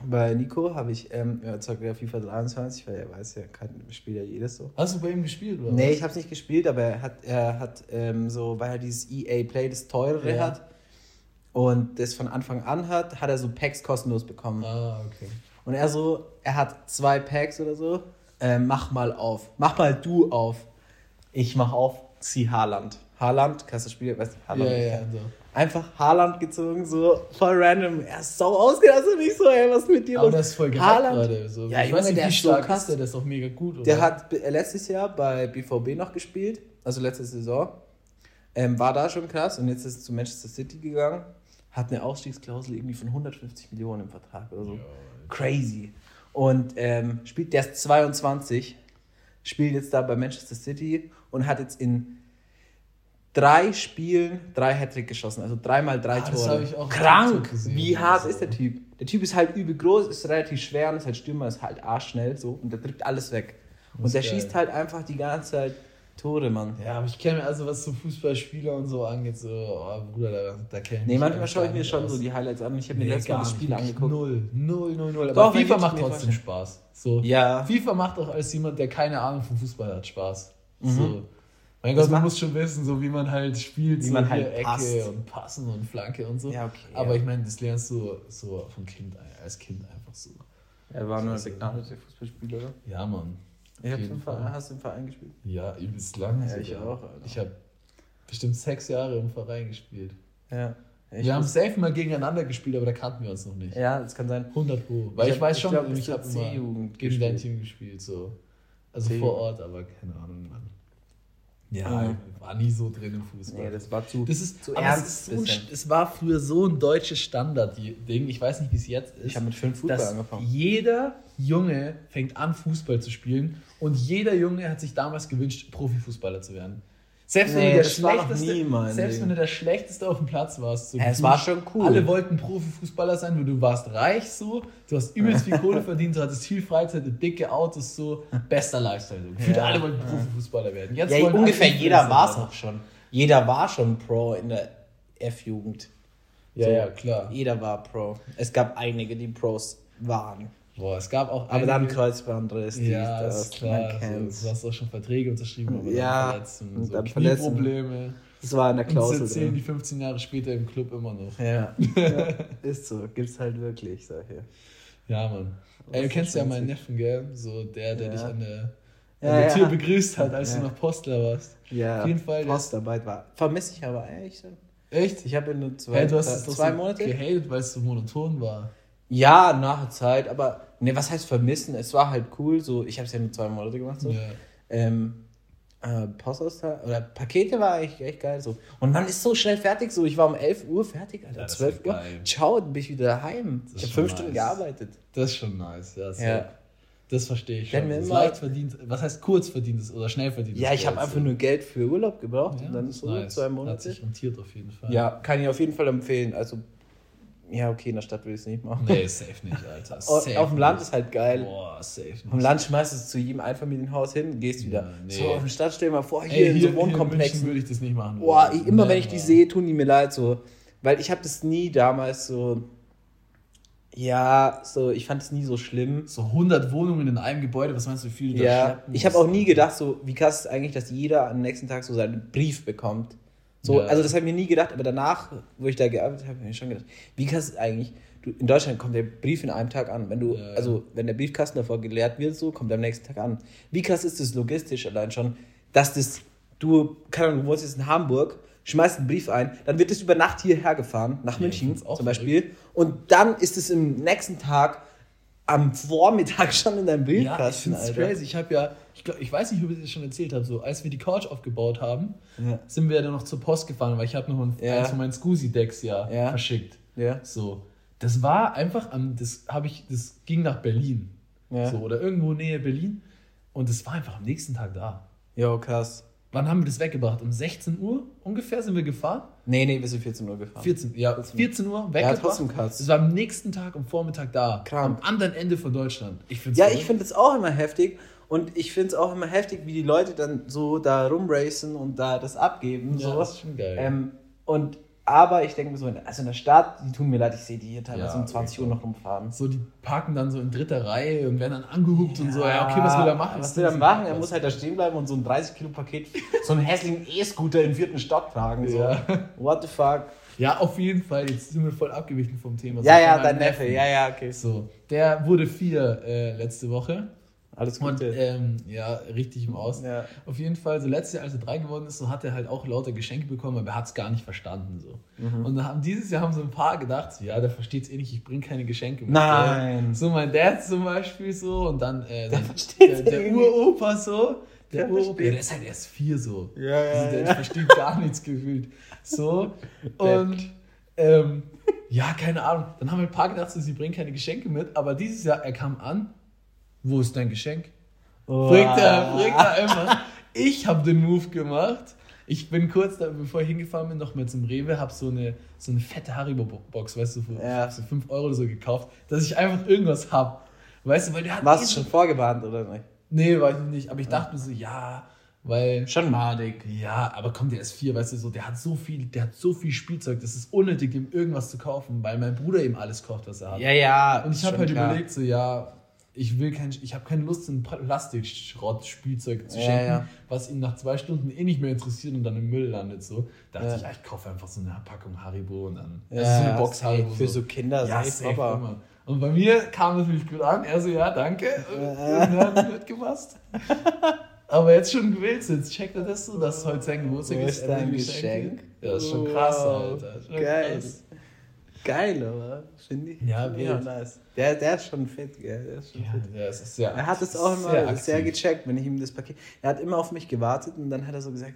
bei Nico habe ich ähm, ja, zockt ja FIFA 23, weil er weiß ja, kann, spielt ja jedes so. Hast du bei ihm gespielt, oder? Nee, ich habe es nicht gespielt, aber er hat, er hat ähm, so, weil er dieses EA Play, das teurere Ja. hat und das von Anfang an hat, hat er so Packs kostenlos bekommen. Ah, okay. Und er so, er hat zwei Packs oder so, ähm, mach mal auf. Mach mal du auf. Ich mach auf, zieh Haaland. Haaland, kannst du spielen, weißt du, Ja, Haaland. ja, so. Einfach Haaland gezogen, so voll random. Er ist sau ausgedacht, und nicht so, ey, was ist mit dir Aber los? das ist voll geil Haaland, gerade. So. Ja, ich Junge, weiß nicht, der wie ist so stark krass. ist der, der ist doch mega gut, oder? Der hat be- letztes Jahr bei BVB noch gespielt, also letzte Saison. Ähm, war da schon krass und jetzt ist er zu Manchester City gegangen. Hat eine Ausstiegsklausel irgendwie von 150 Millionen im Vertrag oder so. Crazy. Und ähm, spielt, der ist 22, spielt jetzt da bei Manchester City und hat jetzt in drei Spielen drei Hattrick geschossen. Also dreimal drei Ah, das Tore. hab ich auch Krank! Gesehen. Wie hart ist der Typ? Der Typ ist halt übel groß, ist relativ schwer und ist halt Stürmer, ist halt arschschnell so und der drückt alles weg. Das Und der geil. schießt halt einfach die ganze Zeit Tore, Mann. Ja, aber ich kenne mir also, was so Fußballspieler und so angeht, so, oh, Bruder, da, da kenne ich Nee, manchmal schaue ich mir schon aus. so die Highlights an. Ich habe mir Nee, letztes Mal das Spiel angeguckt. Null, null, null, null. Aber Doch, FIFA macht trotzdem. Spaß. So. Ja. FIFA macht auch als jemand, der keine Ahnung vom Fußball hat, Spaß. Mhm. So. Mein Gott, man muss schon wissen, so wie man halt spielt, Wie so man halt Ecke passt. und Passen und Flanke und so. Ja, okay, Aber ja. ich meine, das lernst du so vom Kind, als Kind einfach so. Er war nur ein Scheiße. begnadeter Fußballspieler, oder? Ja, Mann. Ich hab im Verein, hast du im Verein gespielt? Ja, übelst lang. Ja, ich auch, Alter. Ich habe bestimmt sechs Jahre im Verein gespielt. Ja. Ich wir haben safe mal gegeneinander gespielt, aber da kannten wir uns noch nicht. Ja, das kann sein. 100 Pro. Weil Ich ich, hab- weiß ich schon, glaub, ich, bis zur habe immer C-Jugend gegen dein. Team gespielt. So. Also vor Ort, aber keine Ahnung, Mann. Ja, ich war nie so drin im Fußball. Nee, das war zu. das ist zu ernst Es, ist so es war früher so ein deutsches Standard-Ding. Ich weiß nicht, wie es jetzt ist. ich habe mit fünf Fußball dass angefangen. jeder Junge fängt an, Fußball zu spielen und jeder Junge hat sich damals gewünscht, Profifußballer zu werden. Selbst wenn Nee, du der das war nie mein selbst wenn du der schlechteste auf dem Platz warst, so Ja, es war schon cool. Alle wollten Profifußballer sein, weil du warst reich so, du hast übelst viel Kohle verdient, du hattest viel Freizeit, dicke Autos so, bester Lifestyle. So. Gefühlt Ja. alle wollten Profifußballer werden. Jetzt Ja, ungefähr jeder war es auch schon. Jeder war schon Pro in der F-Jugend. Ja, So, ja, klar. Jeder war Pro. Es gab einige, die Pros waren. Boah, es gab auch Aber dann Kreuzbandriss, Ja, das, ist klar. du hast auch schon Verträge unterschrieben, aber Ja, dann Verletzungen, und so dann. Knieprobleme. Das war in der Und Klausel jetzt zählen die drin. 15 Jahre später im Club immer noch. Ja. ja, ist so. Gibt's halt wirklich solche. Ja, Mann. Ey, du kennst ja meinen. Neffen, gell? So der, der Ja. dich an der, an der. Tür begrüßt hat, als du noch Postler warst. Ja, Auf jeden Fall, Postarbeit war. Vermisse ich aber eigentlich schon. Echt? Ich habe nur zwei, Hey, du hast doch zwei so Monate. gehatet, weil es so monoton war. Ja, nach der Zeit, aber ne, was heißt vermissen? Es war halt cool, so ich habe es ja nur zwei Monate gemacht so. Ja. Ähm, äh, Postaustal oder Pakete war eigentlich echt geil so. Und man ist so schnell fertig so. Ich war um 11 Uhr fertig, Alter. Ja, das ist 12 Uhr. geil. Ciao, dann bin ich wieder daheim. Ich habe fünf Stunden nice. gearbeitet. Das ist schon nice. Ja, so. Ja. Das verstehe ich schon. Das immer- leicht verdient, was heißt kurz verdientes oder schnell verdientes Ja, ich habe einfach nur Geld für Urlaub gebraucht Ja, und dann ist so nice. zwei Hat Monate. sich rentiert auf jeden Fall. Ja, kann ich auf jeden Fall empfehlen. Also Ja, okay, in der Stadt will ich es nicht machen. Nee, safe nicht, Alter. Safe auf dem Land ist halt geil. Boah, safe nicht. Auf dem Land schmeißt du es zu jedem Einfamilienhaus hin, gehst wieder. Ja, nee. So, auf der Stadt stell dir mal vor, hier Ey, in hier, so in München Wohnkomplexen. würde ich das nicht machen. Boah, ich, immer wenn ich die sehe, tun die mir leid, so. Weil ich habe das nie damals so. Ja, so, ich fand es nie so schlimm. So 100 Wohnungen in einem Gebäude, was meinst du, wie viele du da Ja, ich habe auch nie gedacht, so, wie krass ist eigentlich, dass jeder am nächsten Tag so seinen Brief bekommt. So, Ja. also das habe ich mir nie gedacht, aber danach, wo ich da gearbeitet habe, habe ich mir schon gedacht, wie krass ist eigentlich, du, in Deutschland kommt der Brief in einem Tag an. Wenn du, Ja. also wenn der Briefkasten davor geleert wird, so, kommt er am nächsten Tag an. Wie krass ist das logistisch allein schon, dass das, du, keine Ahnung, du wohnst jetzt in Hamburg, schmeißt einen Brief ein, dann wird es über Nacht hierher gefahren, nach Ja, München auch zum Beispiel, und dann ist es im nächsten Tag am Vormittag schon in deinem Ja, ich es crazy. Ich habe ja, ich, glaub, ich weiß nicht, ob ich das schon erzählt habe, so als wir die Couch aufgebaut haben, Ja. sind wir ja dann noch zur Post gefahren, weil ich habe noch ein, Ja. eins von meinen Scusi-Decks ja, Ja. verschickt. Ja. So, das war einfach am, das habe ich, das ging nach Berlin, so oder irgendwo Nähe Berlin und das war einfach am nächsten Tag da. Jo, krass. Wann haben wir das weggebracht? Um 16 Uhr ungefähr sind wir gefahren. Nee, nee, wir sind 14 Uhr gefahren. 14, ja, 14 Uhr Ja, weggebracht. trotzdem krass. Es war am nächsten Tag am Vormittag da. Krank. Am anderen Ende von Deutschland. Ich find's Ja, verrückt. ich finde es auch immer heftig. Und ich finde es auch immer heftig, wie die Leute dann so da rumracen und da das abgeben. Ja, so. das ist schon geil. Ähm, und, aber ich denke mir so, also in der Stadt, die tun mir leid, ich sehe die hier teilweise Ja, um 20 Uhr noch rumfahren. So, die parken dann so in dritter Reihe und werden dann angehupt und so. Ja, okay, was will er machen? Was will er machen? Er muss halt da stehen bleiben und so ein 30-Kilo-Paket, so einen hässlichen E-Scooter im vierten Stock tragen. So. Ja. What the fuck? Ja, auf jeden Fall. Jetzt sind wir voll abgewichen vom Thema. Ja, So, ja, von dein Neffe. Neffen. Ja, ja, okay. So, der wurde vier äh, letzte Woche. Alles Und Gute. ähm, ja, richtig im Aus. Ja. Auf jeden Fall, so letztes Jahr, als er drei geworden ist, so hat er halt auch lauter Geschenke bekommen, aber er hat es gar nicht verstanden. So. Mhm. Und dann haben, dieses Jahr haben so ein paar gedacht, so, ja, der versteht es eh nicht, ich bringe keine Geschenke mit. Nein. So mein Dad zum Beispiel so und dann äh, versteht's der, der irgendwie. Uropa so. Der, Der ja, der ist halt erst vier so. Ja, ja, Also der ja. versteht gar nichts gefühlt. So. Und ähm, ja, keine Ahnung. Dann haben wir ein paar gedacht, so, sie bringen keine Geschenke mit, aber dieses Jahr, er kam an. Wo ist dein Geschenk? Bringt er, bringt er immer. Ich habe den Move gemacht. Ich bin kurz, da, bevor ich hingefahren bin, noch mal zum Rewe, habe so eine, so eine fette Haribo-Box, weißt du, für Ja. so 5 Euro oder so gekauft, dass ich einfach irgendwas hab. Weißt du, weil der hat. Warst eh du so- schon vorgewarnt oder nicht? Nee, weiß ich nicht. Aber ich dachte mir so, ja, weil. Schon madig. Ja, aber komm, der ist vier, weißt du, so, der hat so viel, der hat so viel Spielzeug, das ist unnötig, ihm irgendwas zu kaufen, weil mein Bruder ihm alles kauft, was er hat. Ja, ja. Und ich habe halt klar. überlegt, so, ja, ich will kein, ich habe keine Lust, in Plastikschrott-Spielzeug zu Ja, schenken, ja. was ihn nach zwei Stunden eh nicht mehr interessiert und dann im Müll landet. So, dachte Ja. ich, ja, ich kaufe einfach so eine Packung Haribo und dann Ja, also so eine Box. Haribo. Für so Kinder, ja, safe, safe, Papa. immer. Und bei mir kam das natürlich gut an. Er so, ja, danke. Und dann hat mitgepasst. Aber jetzt schon gewillt, jetzt checkt er das so, dass heute sein Geburtstag Wo ist. ist er will dein. Geschenk? Ja, das ist schon krass, Alter. Schon Geil. krass. Geil, aber finde ich. Ja, wild. auch nice. Der, der ist schon fit, gell? Der ist schon Ja, fit. ja, es ist sehr Er hat es auch immer sehr sehr, gecheckt, wenn ich ihm das Paket. Er hat immer auf mich gewartet und dann hat er so gesagt: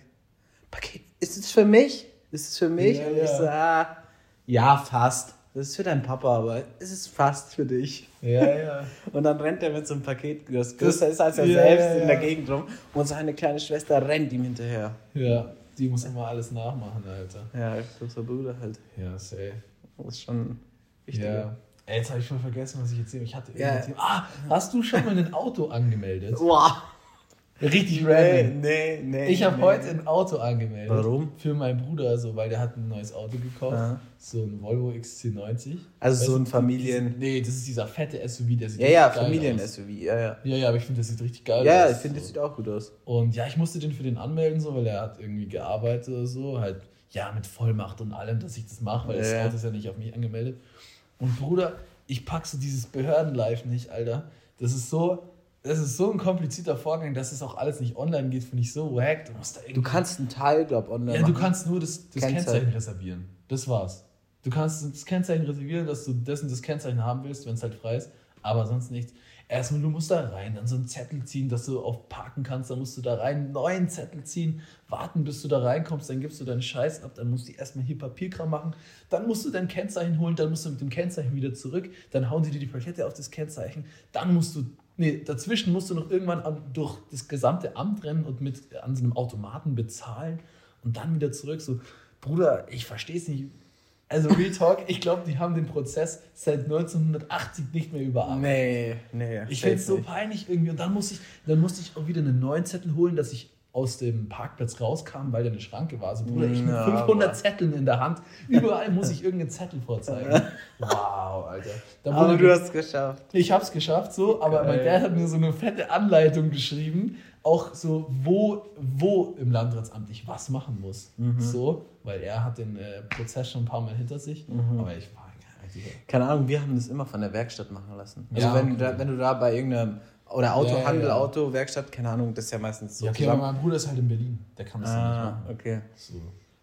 Paket, ist es für mich? Ist es für mich? Ja, und ich ja. so: ah, Ja, fast. Das ist für deinen Papa, aber es ist fast für dich. Ja, ja. Und dann rennt er mit so einem Paket, das größer ist als er ja, selbst, ja, in der ja. Gegend rum. Und seine kleine Schwester rennt ihm hinterher. Ja, die muss immer alles nachmachen, Alter. Ja, großer Bruder halt. Ja, safe. Das ist schon wichtig. Ja. Ey, jetzt habe ich schon vergessen, was ich erzähle. Ich hatte Ja. Thema. Ah, hast du schon mal ein Auto angemeldet? Wow. Richtig Nee, random. nee, nee. Ich habe nee. heute ein Auto angemeldet. Warum? Für meinen Bruder, so, weil der hat ein neues Auto gekauft. Ja. So ein Volvo XC90. Also Weißt so du, ein Familien. Nee, das ist dieser fette SUV, der sieht Ja, ja. Familien-SUV. Ja, ja. Ja, ja, aber ich finde, das sieht richtig geil Ja, aus. ich finde, das so. sieht auch gut aus. Und ja, ich musste den für den anmelden, so, weil er hat irgendwie gearbeitet oder so. Halt, ja, mit Vollmacht und allem, dass ich das mache, weil das Ja. Auto ist ja nicht auf mich angemeldet. Und Bruder, ich pack so dieses Behördenlife nicht, Alter. Das ist so, das ist so ein komplizierter Vorgang, dass es auch alles nicht online geht, finde ich so wack. Du musst da irgendwie. Du kannst einen Teil, glaub online Ja, du machen. kannst nur das, das Kennzeichen. Kennzeichen reservieren. Das war's. Du kannst das Kennzeichen reservieren, dass du das und das Kennzeichen haben willst, wenn es halt frei ist, aber sonst nichts. Erstmal, du musst da rein, dann so einen Zettel ziehen, dass du auf parken kannst, dann musst du da rein, neuen Zettel ziehen, warten, bis du da reinkommst, dann gibst du deinen Scheiß ab, dann musst du erstmal hier Papierkram machen, dann musst du dein Kennzeichen holen, dann musst du mit dem Kennzeichen wieder zurück, dann hauen sie dir die Plakette auf das Kennzeichen, dann musst du, nee, dazwischen musst du noch irgendwann durch das gesamte Amt rennen und mit an so einem Automaten bezahlen und dann wieder zurück, so, Bruder, ich verstehe es nicht. Also Real Talk, ich glaube, die haben den Prozess seit 1980 nicht mehr überarbeitet. Nee, nee. Ich finde es so peinlich irgendwie. Und dann, muss ich, dann musste ich auch wieder einen neuen Zettel holen, dass ich aus dem Parkplatz rauskam, weil da eine Schranke war. So, Bruder, ich mit Ja, 500 aber- Zetteln in der Hand. Überall muss ich irgendeinen Zettel vorzeigen. Wow, Alter. Da Aber du hast es geschafft. ich hab's geschafft, so, aber mein Geil. Dad hat mir so eine fette Anleitung geschrieben, auch so, wo, wo im Landratsamt ich was machen muss. Mhm. So, weil er hat den äh, Prozess schon ein paar Mal hinter sich. Mhm. Aber ich war. Keine Ahnung, wir haben das immer von der Werkstatt machen lassen. Also Ja, wenn, okay. du da, wenn du da bei irgendeinem oder Autohandel, Ja, ja, ja. Auto, Werkstatt, keine Ahnung, das ist ja meistens so Ja, okay, aber mein Bruder ist halt in Berlin. Der kann das ja nicht Ah, machen. okay. So.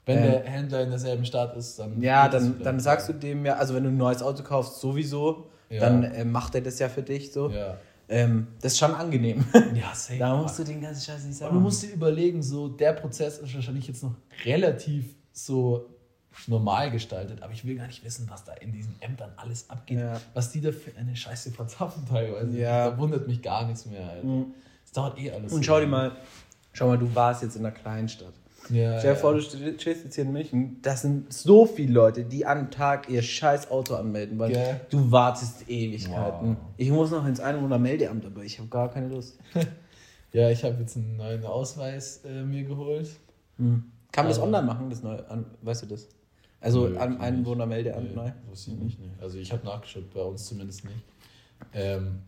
Wenn Ähm. der Händler in derselben Stadt ist, dann. Ja, dann, dann sagst du dem ja, also wenn du ein neues Auto kaufst, sowieso, dann äh, macht er das ja für dich so. Ja, Ähm, das ist schon angenehm. ja safe. da musst du den ganzen Scheiß nicht Und sagen. du musst dir überlegen, so der Prozess ist wahrscheinlich jetzt noch relativ so normal gestaltet, aber ich will gar nicht wissen, was da in diesen Ämtern alles abgeht, Ja. was die da für eine Scheiße verzapfen teilweise. Ja. Da wundert mich gar nichts mehr. Alter. Mhm. Es dauert eh alles. Und so schau dir mal, schau mal, du warst jetzt in einer Kleinstadt. Ja, Stell dir vor, du stehst jetzt hier in München, das sind so viele Leute, die am Tag ihr scheiß Auto anmelden wollen. Gell? Du wartest Ewigkeiten. Wow. Ich muss noch ins Einwohnermeldeamt, aber ich habe gar keine Lust. ja, ich habe jetzt einen neuen Ausweis äh, mir geholt. Hm. Kann man das Aber- online machen, das neue, an, weißt du das? Also Nö, am Einwohnermeldeamt Nee, neu? Wusste ich nicht, ne. Also ich habe nachgeschaut, bei uns zumindest nicht. Ähm,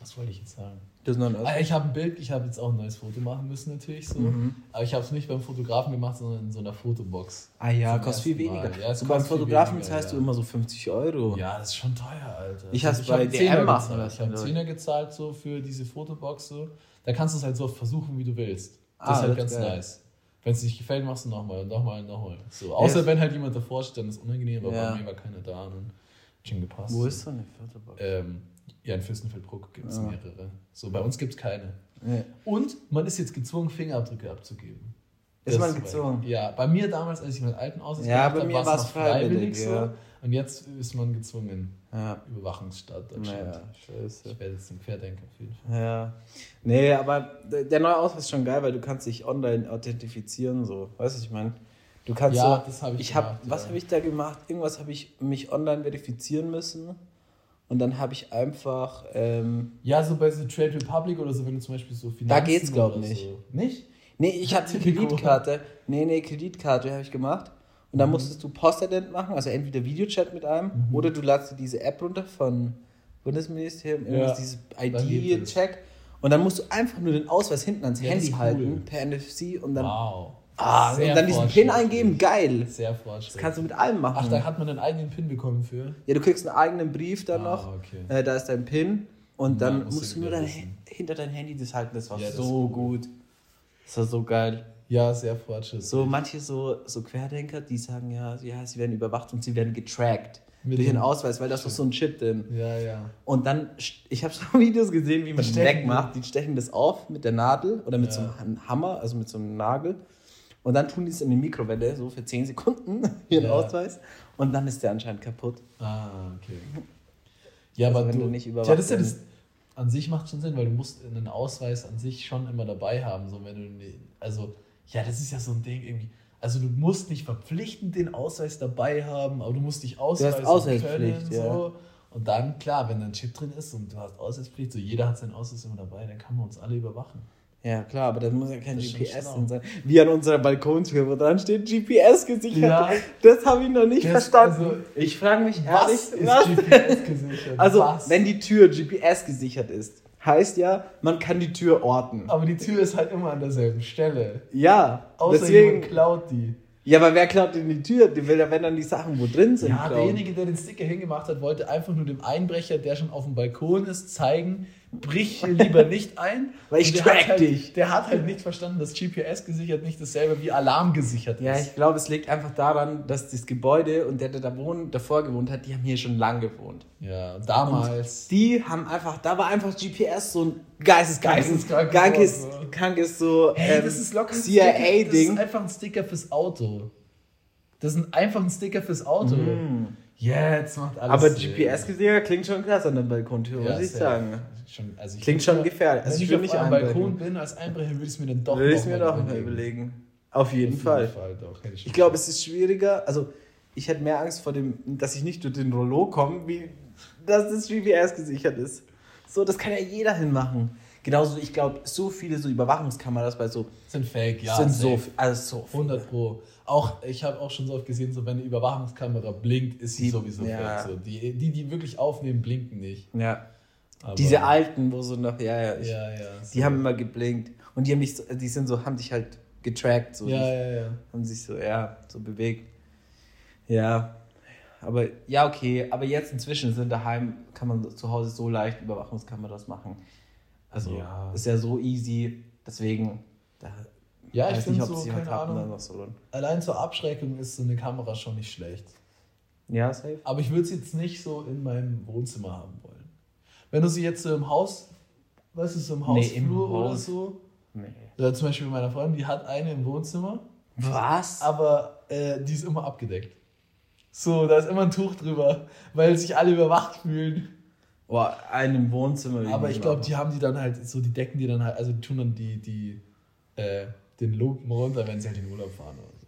was wollte ich jetzt sagen? Das neue Ah, ich habe ein Bild, ich habe jetzt auch ein neues Foto machen müssen natürlich so. Mhm. Aber ich habe es nicht beim Fotografen gemacht, sondern in so einer Fotobox. Ah ja, kostet viel ersten Mal. weniger. Ja, es so beim Fotografen weniger, zahlst ja. du immer so 50 Euro. Ja, das ist schon teuer, Alter. Ich hab's hab bei DM Zehner machen gezahlt. lassen, Ich habe einen Leute. Zehner gezahlt so für diese Fotobox so. Da kannst du es halt so versuchen, wie du willst. Das Ah, ist halt das ganz ist geil. nice. Wenn es nicht gefällt, machst du nochmal, nochmal, nochmal. So, außer Ja. wenn halt jemand davor steht, dann ist es unangenehm, aber Ja. bei mir war keiner da und schon gepasst. Wo ist so eine Fotobox? Ähm, ja, in Fürstenfeldbruck gibt es Ah. mehrere. So, bei uns gibt es keine. Ja. Und man ist jetzt gezwungen, Fingerabdrücke abzugeben. Ist man bei- gezwungen? Ja, bei mir damals, als ich meinen alten Ausweis Ja, bei hab, mir war's noch freiwillig, so. ja. Und jetzt ist man gezwungen. Ja. Überwachungsstaat Deutschland. Naja, scheiße. Ich werde jetzt ein Querdenker auf jeden Fall. Ja. Nee, aber der neue Ausweis ist schon geil, weil du kannst dich online authentifizieren, so. Weißt du, was ich meine? Du kannst Ja, so, das hab ich ich hab, gemacht, Was ja. habe ich da gemacht? Irgendwas habe ich mich online verifizieren müssen. Und dann habe ich einfach, ähm, Ja, so bei so Trade Republic oder so, wenn du zum Beispiel so Finanzen Da geht's, glaub oder nicht. So. Nicht? nee, ich hatte eine. Kreditkarte. Nee, nee, Kreditkarte habe ich gemacht. Und dann Mhm. musstest du Postident machen, also entweder Videochat mit einem Mhm. oder du ladst dir diese App runter von Bundesministerium, Ja, dieses. ID-Check. Und dann musst du einfach nur den Ausweis hinten ans Ja, Handy cool. halten, per NFC und dann, wow. Ah, Sehr und dann diesen PIN eingeben, geil. Sehr Das fortschrittlich. kannst du mit allem machen. Ach, da hat man einen eigenen PIN bekommen für. ja, du kriegst einen eigenen Brief dann Ah, noch, okay. äh, da ist dein PIN und Ja, dann musst musst du nur dein, hinter dein Handy das halten, das war Ja, das so ist cool. gut. Das war so geil. Ja, sehr fortschrittlich. So manche so, so Querdenker, die sagen ja, ja, sie werden überwacht und sie werden getrackt Mit durch den Ausweis, weil da ist doch so ein Chip drin. Ja, ja. Und dann, ich habe so Videos gesehen, wie man den stechen wegmacht. Die stechen das auf mit der Nadel oder mit Ja. so einem Hammer, also mit so einem Nagel. Und dann tun die es in die Mikrowelle, so für 10 Sekunden, ihren Ja. Ausweis. Und dann ist der anscheinend kaputt. Ah, okay. Ja, Also aber wenn du, du nicht überwacht ja, das ist ja das, an sich macht schon Sinn, weil du musst einen Ausweis an sich schon immer dabei haben, so wenn du ne- also ja, das ist ja so ein Ding irgendwie. Also du musst nicht verpflichtend den Ausweis dabei haben, aber du musst dich ausweisen Ausweispflicht, ja. so. Und dann klar, wenn da ein Chip drin ist und du hast Ausweispflicht, so jeder hat seinen Ausweis immer dabei, dann kann man uns alle überwachen. Ja, klar, aber da muss ja kein Das GPS drin sein. Wie an unserer Balkontür, wo dran steht GPS gesichert. Ja. Das habe ich noch nicht Das- verstanden. also, ich frage mich Was ehrlich, ist was? GPS gesichert? Also, was? wenn die Tür GPS gesichert ist, heißt ja, man kann die Tür orten. aber die Tür ist halt immer an derselben Stelle. Ja, Außer deswegen. klaut die. Ja, aber wer klaut denn die Tür? Die will ja, wenn dann die Sachen, wo drin sind, Ja, klauen. derjenige, der den Sticker hingemacht hat, wollte einfach nur dem Einbrecher, der schon auf dem Balkon ist, zeigen, brich lieber nicht ein. Weil ich Und der track hat halt, dich. Der hat halt nicht verstanden, dass GPS gesichert nicht dasselbe wie Alarm gesichert Ja, ist. ich glaube, es liegt einfach daran, dass das Gebäude und der, der da wohnt, davor gewohnt hat, die haben hier schon lang gewohnt. Ja, damals. Die haben einfach, da war einfach GPS so ein geisteskrankes, Geisteskrank krankes, so. Hey, ähm, das ist locker Sticker. Das ist CIA-Ding. einfach ein Sticker fürs Auto. Das ist einfach ein Sticker fürs Auto. Mhm. Jetzt macht alles Aber. GPS-Gesichter klingt schon krass an der Balkontür, Ja, muss ich sagen. Schon, also ich Klingt schon gefährlich. Also Wenn ich ich auf nicht einbrechen. Balkon bin als Einbrecher, würde ich es mir dann doch ich mir noch doch mal überlegen. Auf jeden Fall. doch. Hätte Ich glaube, es ist schwieriger. Also, ich hätte mehr Angst vor dem, dass ich nicht durch den Rollo komme, wie dass das GPS gesichert ist. So, das kann ja jeder hinmachen. Genauso, ich glaube, so viele so Überwachungskameras bei so. Sind fake, ja. Sind safe. so, also so. 100 Pro. Auch, ich habe auch schon so oft gesehen, so wenn eine Überwachungskamera blinkt, ist sie Die- sowieso ja. fake. So. Die, die, die wirklich aufnehmen, blinken nicht. Ja. Aber, Diese alten, wo so noch, ja, ja, ich, Ja, ja. die so. haben immer geblinkt. Und die haben dich die sind so, haben dich halt getrackt, so. Ja, die ja, ja. haben sich so, ja, so bewegt. Ja. Aber, ja, okay. Aber jetzt inzwischen sind daheim, kann man zu Hause so leicht Überwachungskameras machen. Also, Ja. ist ja so easy. Deswegen, da Ja, ich weiß finde nicht, ob so, keine Ahnung. so. Allein zur Abschreckung ist so eine Kamera schon nicht schlecht. Ja, safe. Aber ich würde sie jetzt nicht so in meinem Wohnzimmer haben wollen. Wenn du sie jetzt so im Haus, weißt du, so im Nee, Hausflur im oder Haus. so. Nee. Oder zum Beispiel bei meiner Freundin, die hat eine im Wohnzimmer, Was? aber äh, die ist immer abgedeckt. So, da ist immer ein Tuch drüber, weil sich alle überwacht fühlen. Boah, einem Wohnzimmer. Aber ich glaube, die haben die dann halt, so die decken die dann halt, also die tun dann die, die, äh, den Lumpen runter, wenn sie halt in den Urlaub fahren oder so.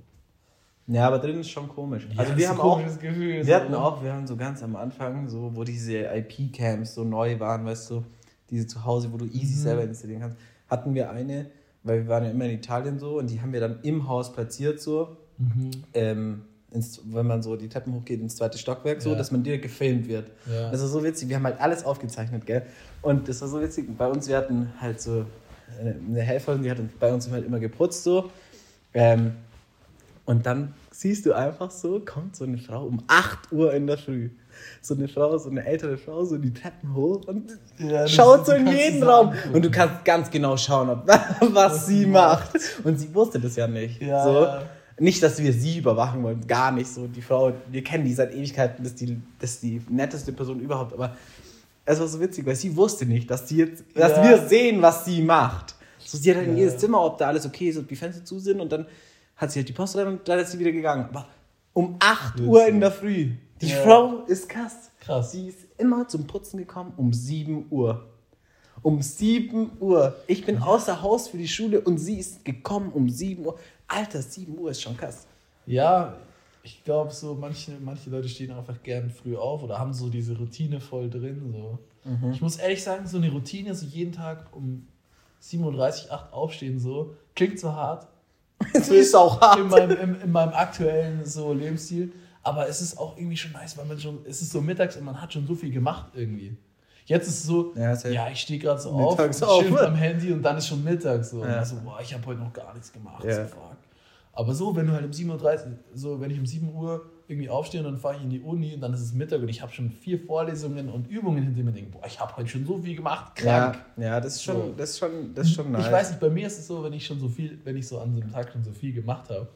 Ja, aber drin ist schon komisch. Ja, also wir haben auch, Gefühl. wir hatten auch, wir haben so ganz am Anfang, so wo diese IP-Cams so neu waren, weißt du, diese zu Hause, wo du easy Mhm. selber installieren kannst, hatten wir eine, weil wir waren ja immer in Italien so und die haben wir dann im Haus platziert so, Mhm. ähm, ins, wenn man so die Treppen hochgeht ins zweite Stockwerk, so, Ja. dass man direkt gefilmt wird. Ja. Das war so witzig, wir haben halt alles aufgezeichnet, gell? Und das war so witzig, bei uns, wir hatten halt so eine, eine Helferin, die hat bei uns halt immer geputzt so. Ähm, und dann siehst du einfach so, kommt so eine Frau um 8 Uhr in der Früh. So eine Frau, so eine ältere Frau, so die Treppen hoch und Ja, schaut so in jeden Raum. Und du kannst ganz genau schauen, ob, was sie sie macht. Und sie wusste das ja nicht. Ja, so. ja. Nicht, dass wir sie überwachen wollen, gar nicht so. Die Frau, wir kennen die seit Ewigkeiten, das ist die, das ist die netteste Person überhaupt. Aber es war so witzig, weil sie wusste nicht, dass, die jetzt, dass Ja. wir sehen, was sie macht. So, sie hat halt in Ja. jedes Zimmer, ob da alles okay ist, ob die Fenster zu sind und dann hat sie halt die Post rein und dann ist sie wieder gegangen. Aber um 8 Witzig. Uhr in der Früh. Die Ja. Frau ist krass. Krass. Sie ist immer zum Putzen gekommen um 7 Uhr. Um 7 Uhr. Ich bin außer Haus für die Schule und sie ist gekommen um 7 Uhr. Alter, 7 Uhr ist schon krass. Ja, ich glaube so, manche, manche Leute stehen einfach gern früh auf oder haben so diese Routine voll drin. So. Mhm. Ich muss ehrlich sagen, so eine Routine, so jeden Tag um 7.30 Uhr, 8 aufstehen, so, klingt so hart. Sie ist auch In hart. meinem, in, in meinem aktuellen so Lebensstil. Aber es ist auch irgendwie schon nice, weil man schon, es ist so mittags und man hat schon so viel gemacht irgendwie. Jetzt ist es so, Ja, ja, ich stehe gerade so auf, auf. chill am Handy und dann ist schon Mittag so. Ja. so, boah, ich habe heute noch gar nichts gemacht. Ja. So, fuck. Aber so, wenn du halt um 7.30 Uhr, so wenn ich um 7 Uhr irgendwie aufstehe und dann fahre ich in die Uni und dann ist es Mittag und ich habe schon vier Vorlesungen und Übungen hinter mir denke, boah, ich habe heute schon so viel gemacht, krank. Ja, ja, das ist schon, So. das ist schon, das ist schon nice. Ich weiß nicht, bei mir ist es so, wenn ich schon so viel, wenn ich so an so einem Tag schon so viel gemacht habe,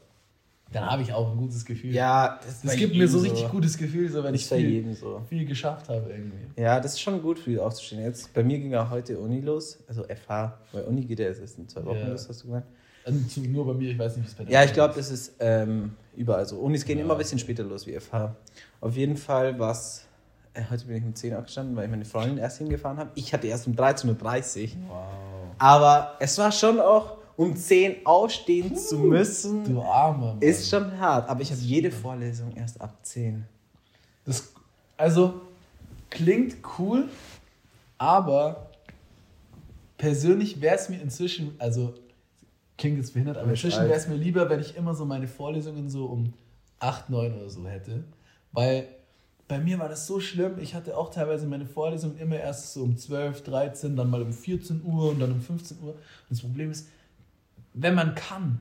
dann habe ich auch ein gutes Gefühl. Ja, das, Das bei gibt mir so richtig gutes Gefühl, so wenn Das ich bei viel, jedem so. viel geschafft habe irgendwie. Ja, das ist schon gut, früh aufzustehen. Jetzt, bei mir ging auch heute Uni los, also FH, weil Uni geht ja erst in zwei Wochen Ja. los, hast du gemeint. Also nur bei mir, ich weiß nicht, wie es bei dir Ja, ich glaube, das ist ähm, überall so. Unis gehen Ja, immer ein bisschen später los wie FH. Auf jeden Fall war es, äh, heute bin ich um 10 Uhr aufgestanden, weil ich meine Freundin erst hingefahren habe. Ich hatte erst um 13.30 Uhr. Wow. Aber es war schon auch, um 10 aufstehen zu müssen, Du Armer. Mann. ist schon hart. Aber ich habe jede Vorlesung erst ab 10. Das, also, klingt cool, aber persönlich wäre es mir inzwischen, also, klingt jetzt behindert, aber inzwischen wäre es mir lieber, wenn ich immer so meine Vorlesungen so um 8, 9 oder so hätte. Weil bei mir war das so schlimm. Ich hatte auch teilweise meine Vorlesungen immer erst so um 12, 13, dann mal um 14 Uhr und dann um 15 Uhr. Und das Problem ist, wenn man kann,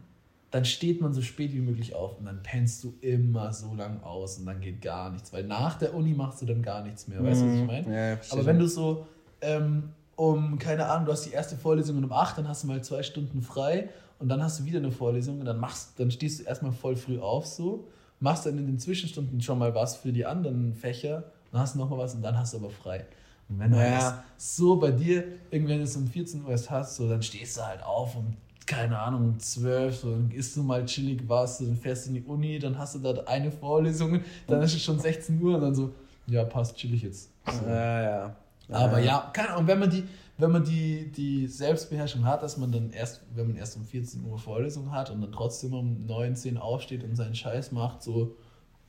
dann steht man so spät wie möglich auf und dann pennst du immer so lang aus und dann geht gar nichts, weil nach der Uni machst du dann gar nichts mehr. Weißt du, was ich meine? Mhm. Ja, ja, Aber wenn du so ähm, um, keine Ahnung, du hast die erste Vorlesung um 8, dann hast du mal zwei Stunden frei und dann hast du wieder eine Vorlesung und dann machst, dann stehst du erstmal voll früh auf so, machst dann in den Zwischenstunden schon mal was für die anderen Fächer, dann hast du nochmal was und dann hast du aber frei. Und wenn du halt das so bei dir, irgendwann es um 14 Uhr erst hast, so, dann stehst du halt auf und keine Ahnung, um 12, so, dann isst du mal chillig was, so, dann fährst du in die Uni, dann hast du da eine Vorlesung, dann ist es schon 16 Uhr und dann so, ja, passt chillig jetzt. So. Ja, ja. Aber ja, keine Ahnung, wenn man die, wenn man die, die Selbstbeherrschung hat, dass man dann erst, wenn man erst um 14 Uhr Vorlesung hat und dann trotzdem um 9, 10 aufsteht und seinen Scheiß macht, so,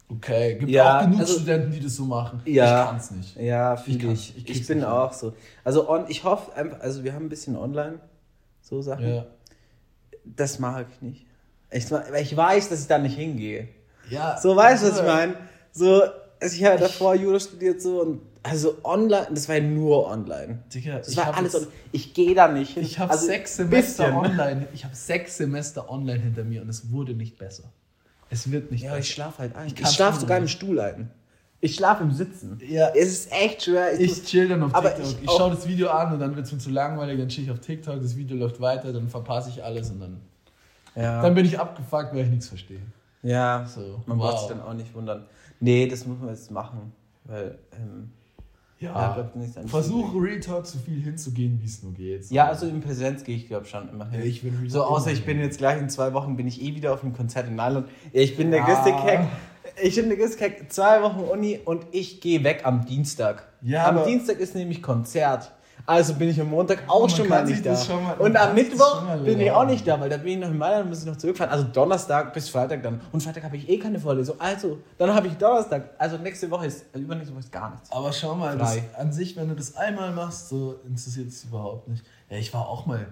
Okay, gibt Ja, auch genug also- Studenten, die das so machen. Ja. Ich kann's nicht. Ja, Ich kann's- ich. ich Ich, krieg's bin auch so. Also on, ich hoffe einfach, also wir haben ein bisschen online so Sachen. Ja. Das mag ich nicht. Ich, ich weiß, dass ich da nicht hingehe. ja. So, weißt du, was ich meine? So, also ich habe davor Jura studiert so und also online, das war ja nur online. Digga, Das ich war alles online. Ich gehe da nicht hin. Ich habe Also, sechs Semester bisschen. online. Ich habe sechs Semester online hinter mir und es wurde nicht besser. Es wird nicht Ja, besser. ich schlafe halt ein. Ich, kann's schlafe sogar im Stuhl ein. Ich schlafe im Sitzen. Ja. Es ist echt schwer. Ich chill dann auf Aber TikTok. ich Ich, schaue das Video an und dann wird es mir zu langweilig, dann chill ich auf TikTok, das Video läuft weiter, dann verpasse ich alles und dann, ja. dann bin ich abgefuckt, weil ich nichts verstehe. ja. So, Man wow. braucht sich dann auch nicht wundern. Nee, das muss man jetzt machen. Weil, ähm, ja, Ja, versuche Real Talk so viel hinzugehen, wie es nur geht. Ja, also in Präsenz gehe ich glaube schon immer hin. Ja, ich will Real so außer immer ich bin hin. jetzt gleich in zwei Wochen bin ich eh wieder auf einem Konzert in Mailand. Ja, ich bin der Ja. größte Keck. Ich bin Keck. Zwei Wochen Uni und ich gehe weg am Dienstag. Ja, am Dienstag ist nämlich Konzert. Also bin ich am Montag auch schon mal nicht da. mal- und am Mittwoch bin ich auch nicht da, weil da bin ich noch in Mailand und muss ich noch zurückfahren. Also Donnerstag bis Freitag dann. Und Freitag habe ich eh keine Vorlesung. Also, dann habe ich Donnerstag. Also nächste Woche ist, also übernächste Woche ist gar nichts. Aber schau mal, das, an sich, wenn du das einmal machst, so interessiert es überhaupt nicht. Ja, ich war auch mal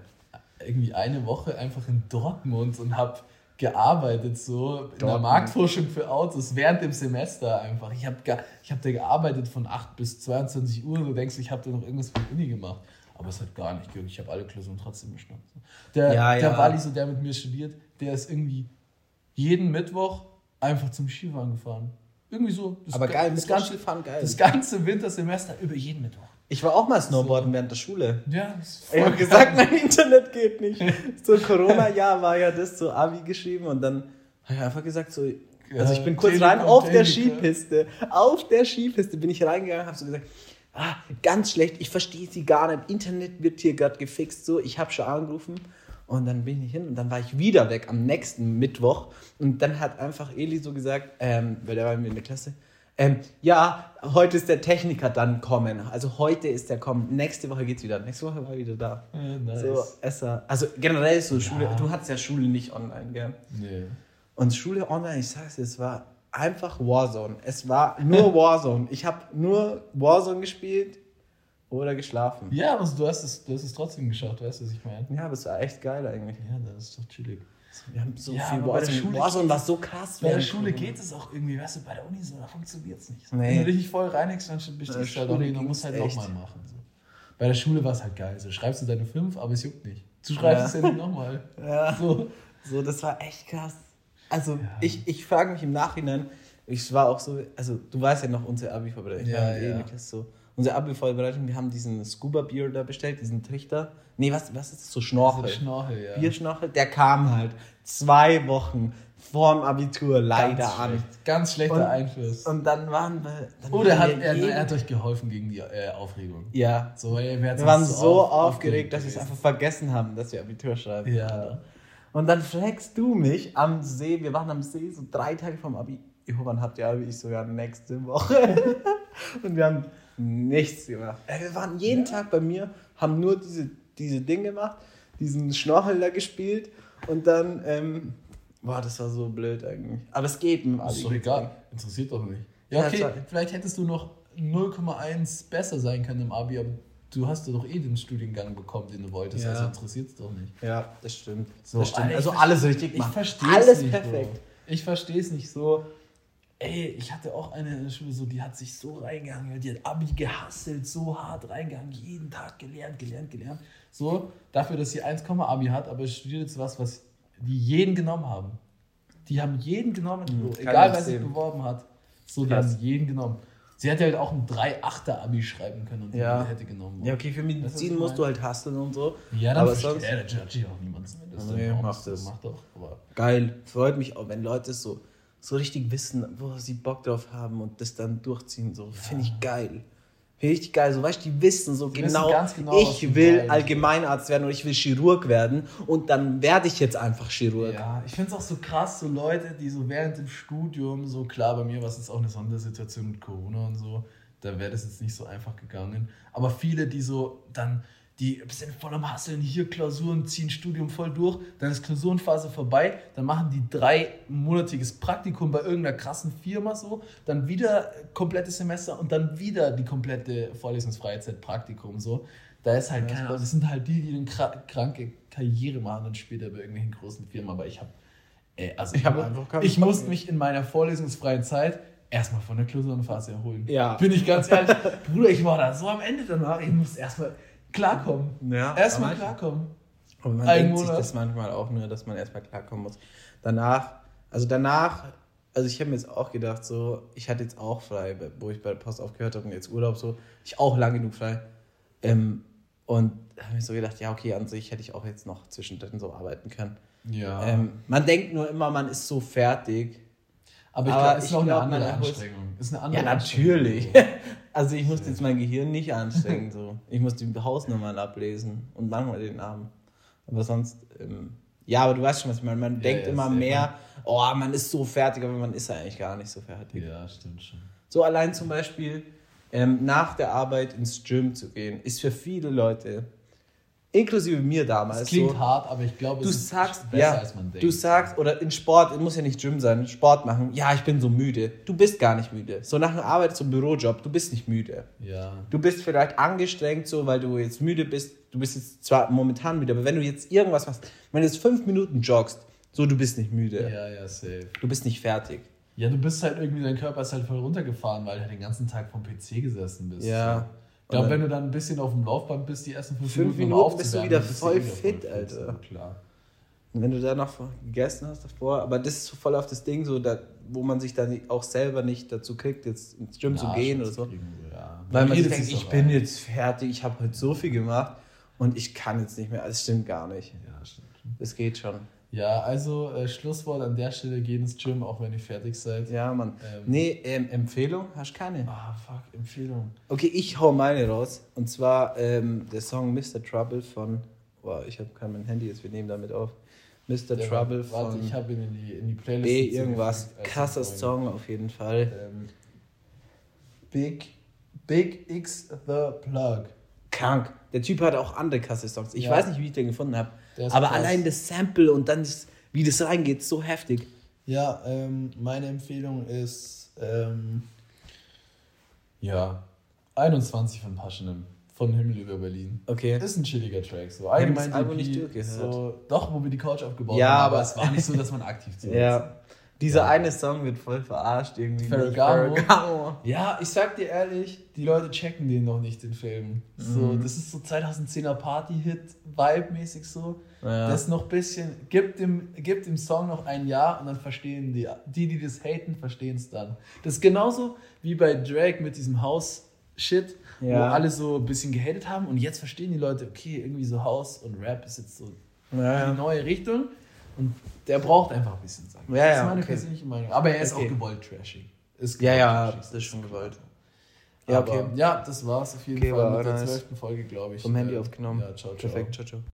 irgendwie eine Woche einfach in Dortmund und habe gearbeitet so in der. Marktforschung für Autos während dem Semester einfach. Ich habe ich hab da gearbeitet von 8 bis 22 Uhr. Du denkst, ich habe da noch irgendwas für die Uni gemacht. Aber es hat gar nicht gejuckt. Ich habe alle Klausuren trotzdem bestanden. Der, Ja, der ja. Wally, so der mit mir studiert, der ist irgendwie jeden Mittwoch einfach zum Skifahren gefahren. Irgendwie so. Das Aber geil, das ganze, Skifahren, geil. das ganze Wintersemester über jeden Mittwoch. Ich war auch mal Snowboarden während der Schule. Ja, das ist Ich habe voll gesagt, mein Internet geht nicht. So Corona-Jahr war ja das so Abi geschrieben und dann habe ich einfach gesagt so, also ich bin kurz Telekom, rein auf der Telekom. Skipiste, auf der Skipiste bin ich reingegangen, habe so gesagt, ah, ganz schlecht, ich verstehe sie gar nicht, Internet wird hier gerade gefixt, so, ich habe schon angerufen und dann bin ich hin und dann war ich wieder weg am nächsten Mittwoch und dann hat einfach Eli so gesagt, ähm, weil der war mit mir in der Klasse, ähm, ja, heute ist der Techniker dann kommen. Also heute ist der kommen. Nächste Woche geht's wieder. Nächste Woche war er wieder da. Ja, nice. So, Esser. Also generell so Schule. Du hattest ja Schule nicht online, gell? Nee. Und Schule online, ich sag's dir, es war einfach Warzone. Es war nur Warzone. Ich habe nur Warzone gespielt oder geschlafen. Ja, aber du hast, es, du hast es trotzdem geschafft, weißt du, was ich meine? Ja, aber es war echt geil eigentlich. Ja, das ist doch chillig. Wir haben so Ja, viel aber bei der Warzone. Schule Warzone geht war es- so krass. Bei der Schule geht es auch irgendwie, weißt du, bei der Uni so, da funktioniert es nicht. Nee. Wenn du dich nicht voll reinigst, dann der du halt auch Schule nicht, dann musst du halt nochmal machen. So. Bei der Schule war es halt geil. So, schreibst du deine 5, aber es juckt nicht. Du schreibst Ja. es ja nicht nochmal. Ja. So. So, das war echt krass. Also, ich, ich frage mich im Nachhinein, ich war auch so, also du weißt ja noch unsere Abi-Vorbereitung. Ja, Wir haben eh ja. Klasse so. Unsere Abi-Vorbereitung, wir haben diesen Scuba-Bier da bestellt, diesen Trichter. Nee, was, was ist das? So Schnorchel. So Schnorchel, ja. Bierschnorchel, der kam halt zwei Wochen vorm Abitur leider Ganz an. schlecht. Ganz schlechter Und- Einfluss. Und dann waren wir. Dann Oder waren hat, wir er, er hat euch geholfen gegen die äh, Aufregung. Ja. So, ey, hat's Wir waren so auf- aufgeregt, dass wir es einfach vergessen haben, dass wir Abitur schreiben. Ja. Und dann fragst du mich am See, wir waren am See, so drei Tage vom Abi. Jo, wann habt ihr Abi? Ich sogar nächste Woche. und wir haben nichts gemacht. Ey, Wir waren jeden Tag bei mir, haben nur diese, diese Dinge gemacht, diesen Schnorchel da gespielt und dann, ähm, boah, das war so blöd eigentlich. Aber es geht dem Abi. Ist doch egal. Interessiert doch nicht. Ja, okay, vielleicht hättest du noch 0,1 besser sein können im Abi, aber du hast ja doch eh den Studiengang bekommen, den du wolltest, Ja. also interessiert es doch nicht. Ja, das stimmt. So, das stimmt. Also ich alles richtig Ich gemacht. verstehe Alles nicht, perfekt. Bro. Ich verstehe es nicht so. Ey, ich hatte auch eine in der Schule, so, die hat sich so reingehangen, die hat Abi gehasselt, so hart reingegangen, jeden Tag gelernt, gelernt, gelernt. So, dafür, dass sie 1, Abi hat, aber studiert jetzt was, was die jeden genommen haben. Die haben jeden genommen, Bro. kann egal wer sich beworben hat. So, die Krass. haben jeden genommen. Sie hätte halt auch ein 3-8er Abi schreiben können und die Ja. hätte genommen. Ja, okay, für Medizin musst du halt hustlen und so. Ja, dann aber sonst ja, da judge ich auch niemanden. wenn das Nee, mach so das. Macht doch, geil. Freut mich auch, wenn Leute so, so richtig wissen, wo sie Bock drauf haben und das dann durchziehen. So, finde ich geil. Finde ich richtig geil. So, weißt du, die wissen so Die wissen genau, genau, ich will. Allgemeinarzt werden oder ich will Chirurg werden und dann werde ich jetzt einfach Chirurg. Ja, ich finde es auch so krass, so Leute, die so während dem Studium, so klar, bei mir war es jetzt auch eine Sondersituation mit Corona und so, da wäre das jetzt nicht so einfach gegangen. Aber viele, die so dann die sind voll am Hasseln, hier Klausuren, ziehen Studium voll durch, dann ist Klausurenphase vorbei, dann machen die dreimonatiges Praktikum bei irgendeiner krassen Firma so, dann wieder komplettes Semester und dann wieder die komplette vorlesungsfreie Zeit Praktikum so. Da ist halt Ja, keine das sind halt die, die eine kra- kranke Karriere machen und später bei irgendwelchen großen Firmen, aber ich habe also Ich hab ich musste mich in meiner vorlesungsfreien Zeit erstmal von der Klausurenphase erholen. Ja. Bin ich ganz ehrlich, Bruder, ich war da so am Ende danach, ich musste erstmal klarkommen. Ja, Erstmal klarkommen. Aber man Ein denkt sich das manchmal auch nur, dass man erstmal klarkommen muss. Danach, also danach, also ich habe mir jetzt auch gedacht, so, ich hatte jetzt auch frei, wo ich bei der Post aufgehört habe und jetzt Urlaub so, ich auch lang genug frei. Ähm, und habe mir so gedacht, ja, okay, an sich hätte ich auch jetzt noch zwischendrin so arbeiten können. Ja. Ähm, man denkt nur immer, man ist so fertig. Aber ich glaube, es ist noch eine glaub, andere man erholt- Anstrengung. Ist eine Ja, andere natürlich. Anstrengung. Also ich musste jetzt mein Gehirn nicht anstrengen. So. Ich musste die Hausnummern ablesen und manchmal den Namen. Aber sonst, ähm, ja, aber du weißt schon, was ich meine. Man denkt ja, immer mehr, oh, man ist so fertig, aber man ist eigentlich gar nicht so fertig. Ja, stimmt schon. So allein zum Beispiel ähm, nach der Arbeit ins Gym zu gehen, ist für viele Leute, inklusive mir damals, Es klingt so, hart, aber ich glaube, du es ist sagst, besser, ja, als man denkt. du sagst, oder in Sport, muss ja nicht Gym sein, Sport machen, ja, ich bin so müde. Du bist gar nicht müde. So nach einer Arbeit, so einem Bürojob, du bist nicht müde. Ja. Du bist vielleicht angestrengt, so, weil du jetzt müde bist. Du bist jetzt zwar momentan müde, aber wenn du jetzt irgendwas machst, wenn du jetzt fünf Minuten joggst, so, du bist nicht müde. Ja, ja, safe. Du bist nicht fertig. Ja, du bist halt irgendwie, dein Körper ist halt voll runtergefahren, weil du halt den ganzen Tag vom PC gesessen bist. Ja. So. Ich glaube, wenn du dann ein bisschen auf dem Laufband bist, die ersten fünf, Fünf Minuten, Minuten bist du wieder voll wieder fit, Alter. so, Klar. Und wenn du da noch gegessen hast davor, aber das ist so voll auf das Ding, so, da, wo man sich dann auch selber nicht dazu kriegt, jetzt ins Gym zu Ja, gehen schon oder so. kriegen, Ja. Weil man sich denkt, ich bin jetzt fertig, ich habe heute so viel gemacht und ich kann jetzt nicht mehr. Das stimmt gar nicht. Ja, stimmt. Das geht schon. Ja, also äh, Schlusswort an der Stelle, geht ins Gym, auch wenn ihr fertig seid. Ja, Mann. Ähm. nee, ähm, Empfehlung hast du keine. Ah, fuck, Empfehlung. Okay, ich hau meine raus. Und zwar ähm, der Song Mr. Trouble von. Boah, ich habe kein mein Handy jetzt, wir nehmen damit auf. Mr. Der Trouble war- von Warte, ich habe ihn in die, in die Playlist. B irgendwas. als Krasser Folge. Song auf jeden Fall. Ähm, Big, Big X The Plug. Krank. Der Typ hat auch andere krasse Songs. Ich Ja. weiß nicht, wie ich den gefunden habe. Der ist Aber krass. allein das Sample und dann das, wie das reingeht, so heftig. Ja, ähm, meine Empfehlung ist, ähm, ja, 21 von Passionem, von Himmel über Berlin. Okay. Ist ein chilliger Track. So das allgemein Album EP, nicht durchgehört. So, doch, wo wir die Couch aufgebaut Ja, haben, aber- aber es war nicht so, dass man aktiv zu Ja. Dieser Ja. eine Song wird voll verarscht irgendwie. Ferragamo. Ferragamo. Ja, ich sag dir ehrlich, die Leute checken den noch nicht, den Film. So, Mhm. das ist so 2010er Party-Hit-Vibe-mäßig so. Ja. Das ist noch ein bisschen, gibt dem, gibt dem Song noch ein Jahr und dann verstehen die, die, die das haten, verstehen es dann. Das ist genauso wie bei Drake mit diesem House-Shit, wo Ja. alle so ein bisschen gehatet haben und jetzt verstehen die Leute, okay, irgendwie so House und Rap ist jetzt so Ja, die neue Richtung und der braucht einfach ein bisschen Zeit. Ja, ja, das ist meine okay. persönliche Meinung. Aber er ist Okay. auch gewollt trashig. Ist Ja, gewollt ja, trashig, das ist schon gewollt. Ja, Ja, okay. okay. ja, das war's auf jeden Okay, Fall mit der nice. zwölften Folge, glaube ich. Vom Handy Äh, aufgenommen. Ja, ciao, ciao. Perfekt, ciao, ciao.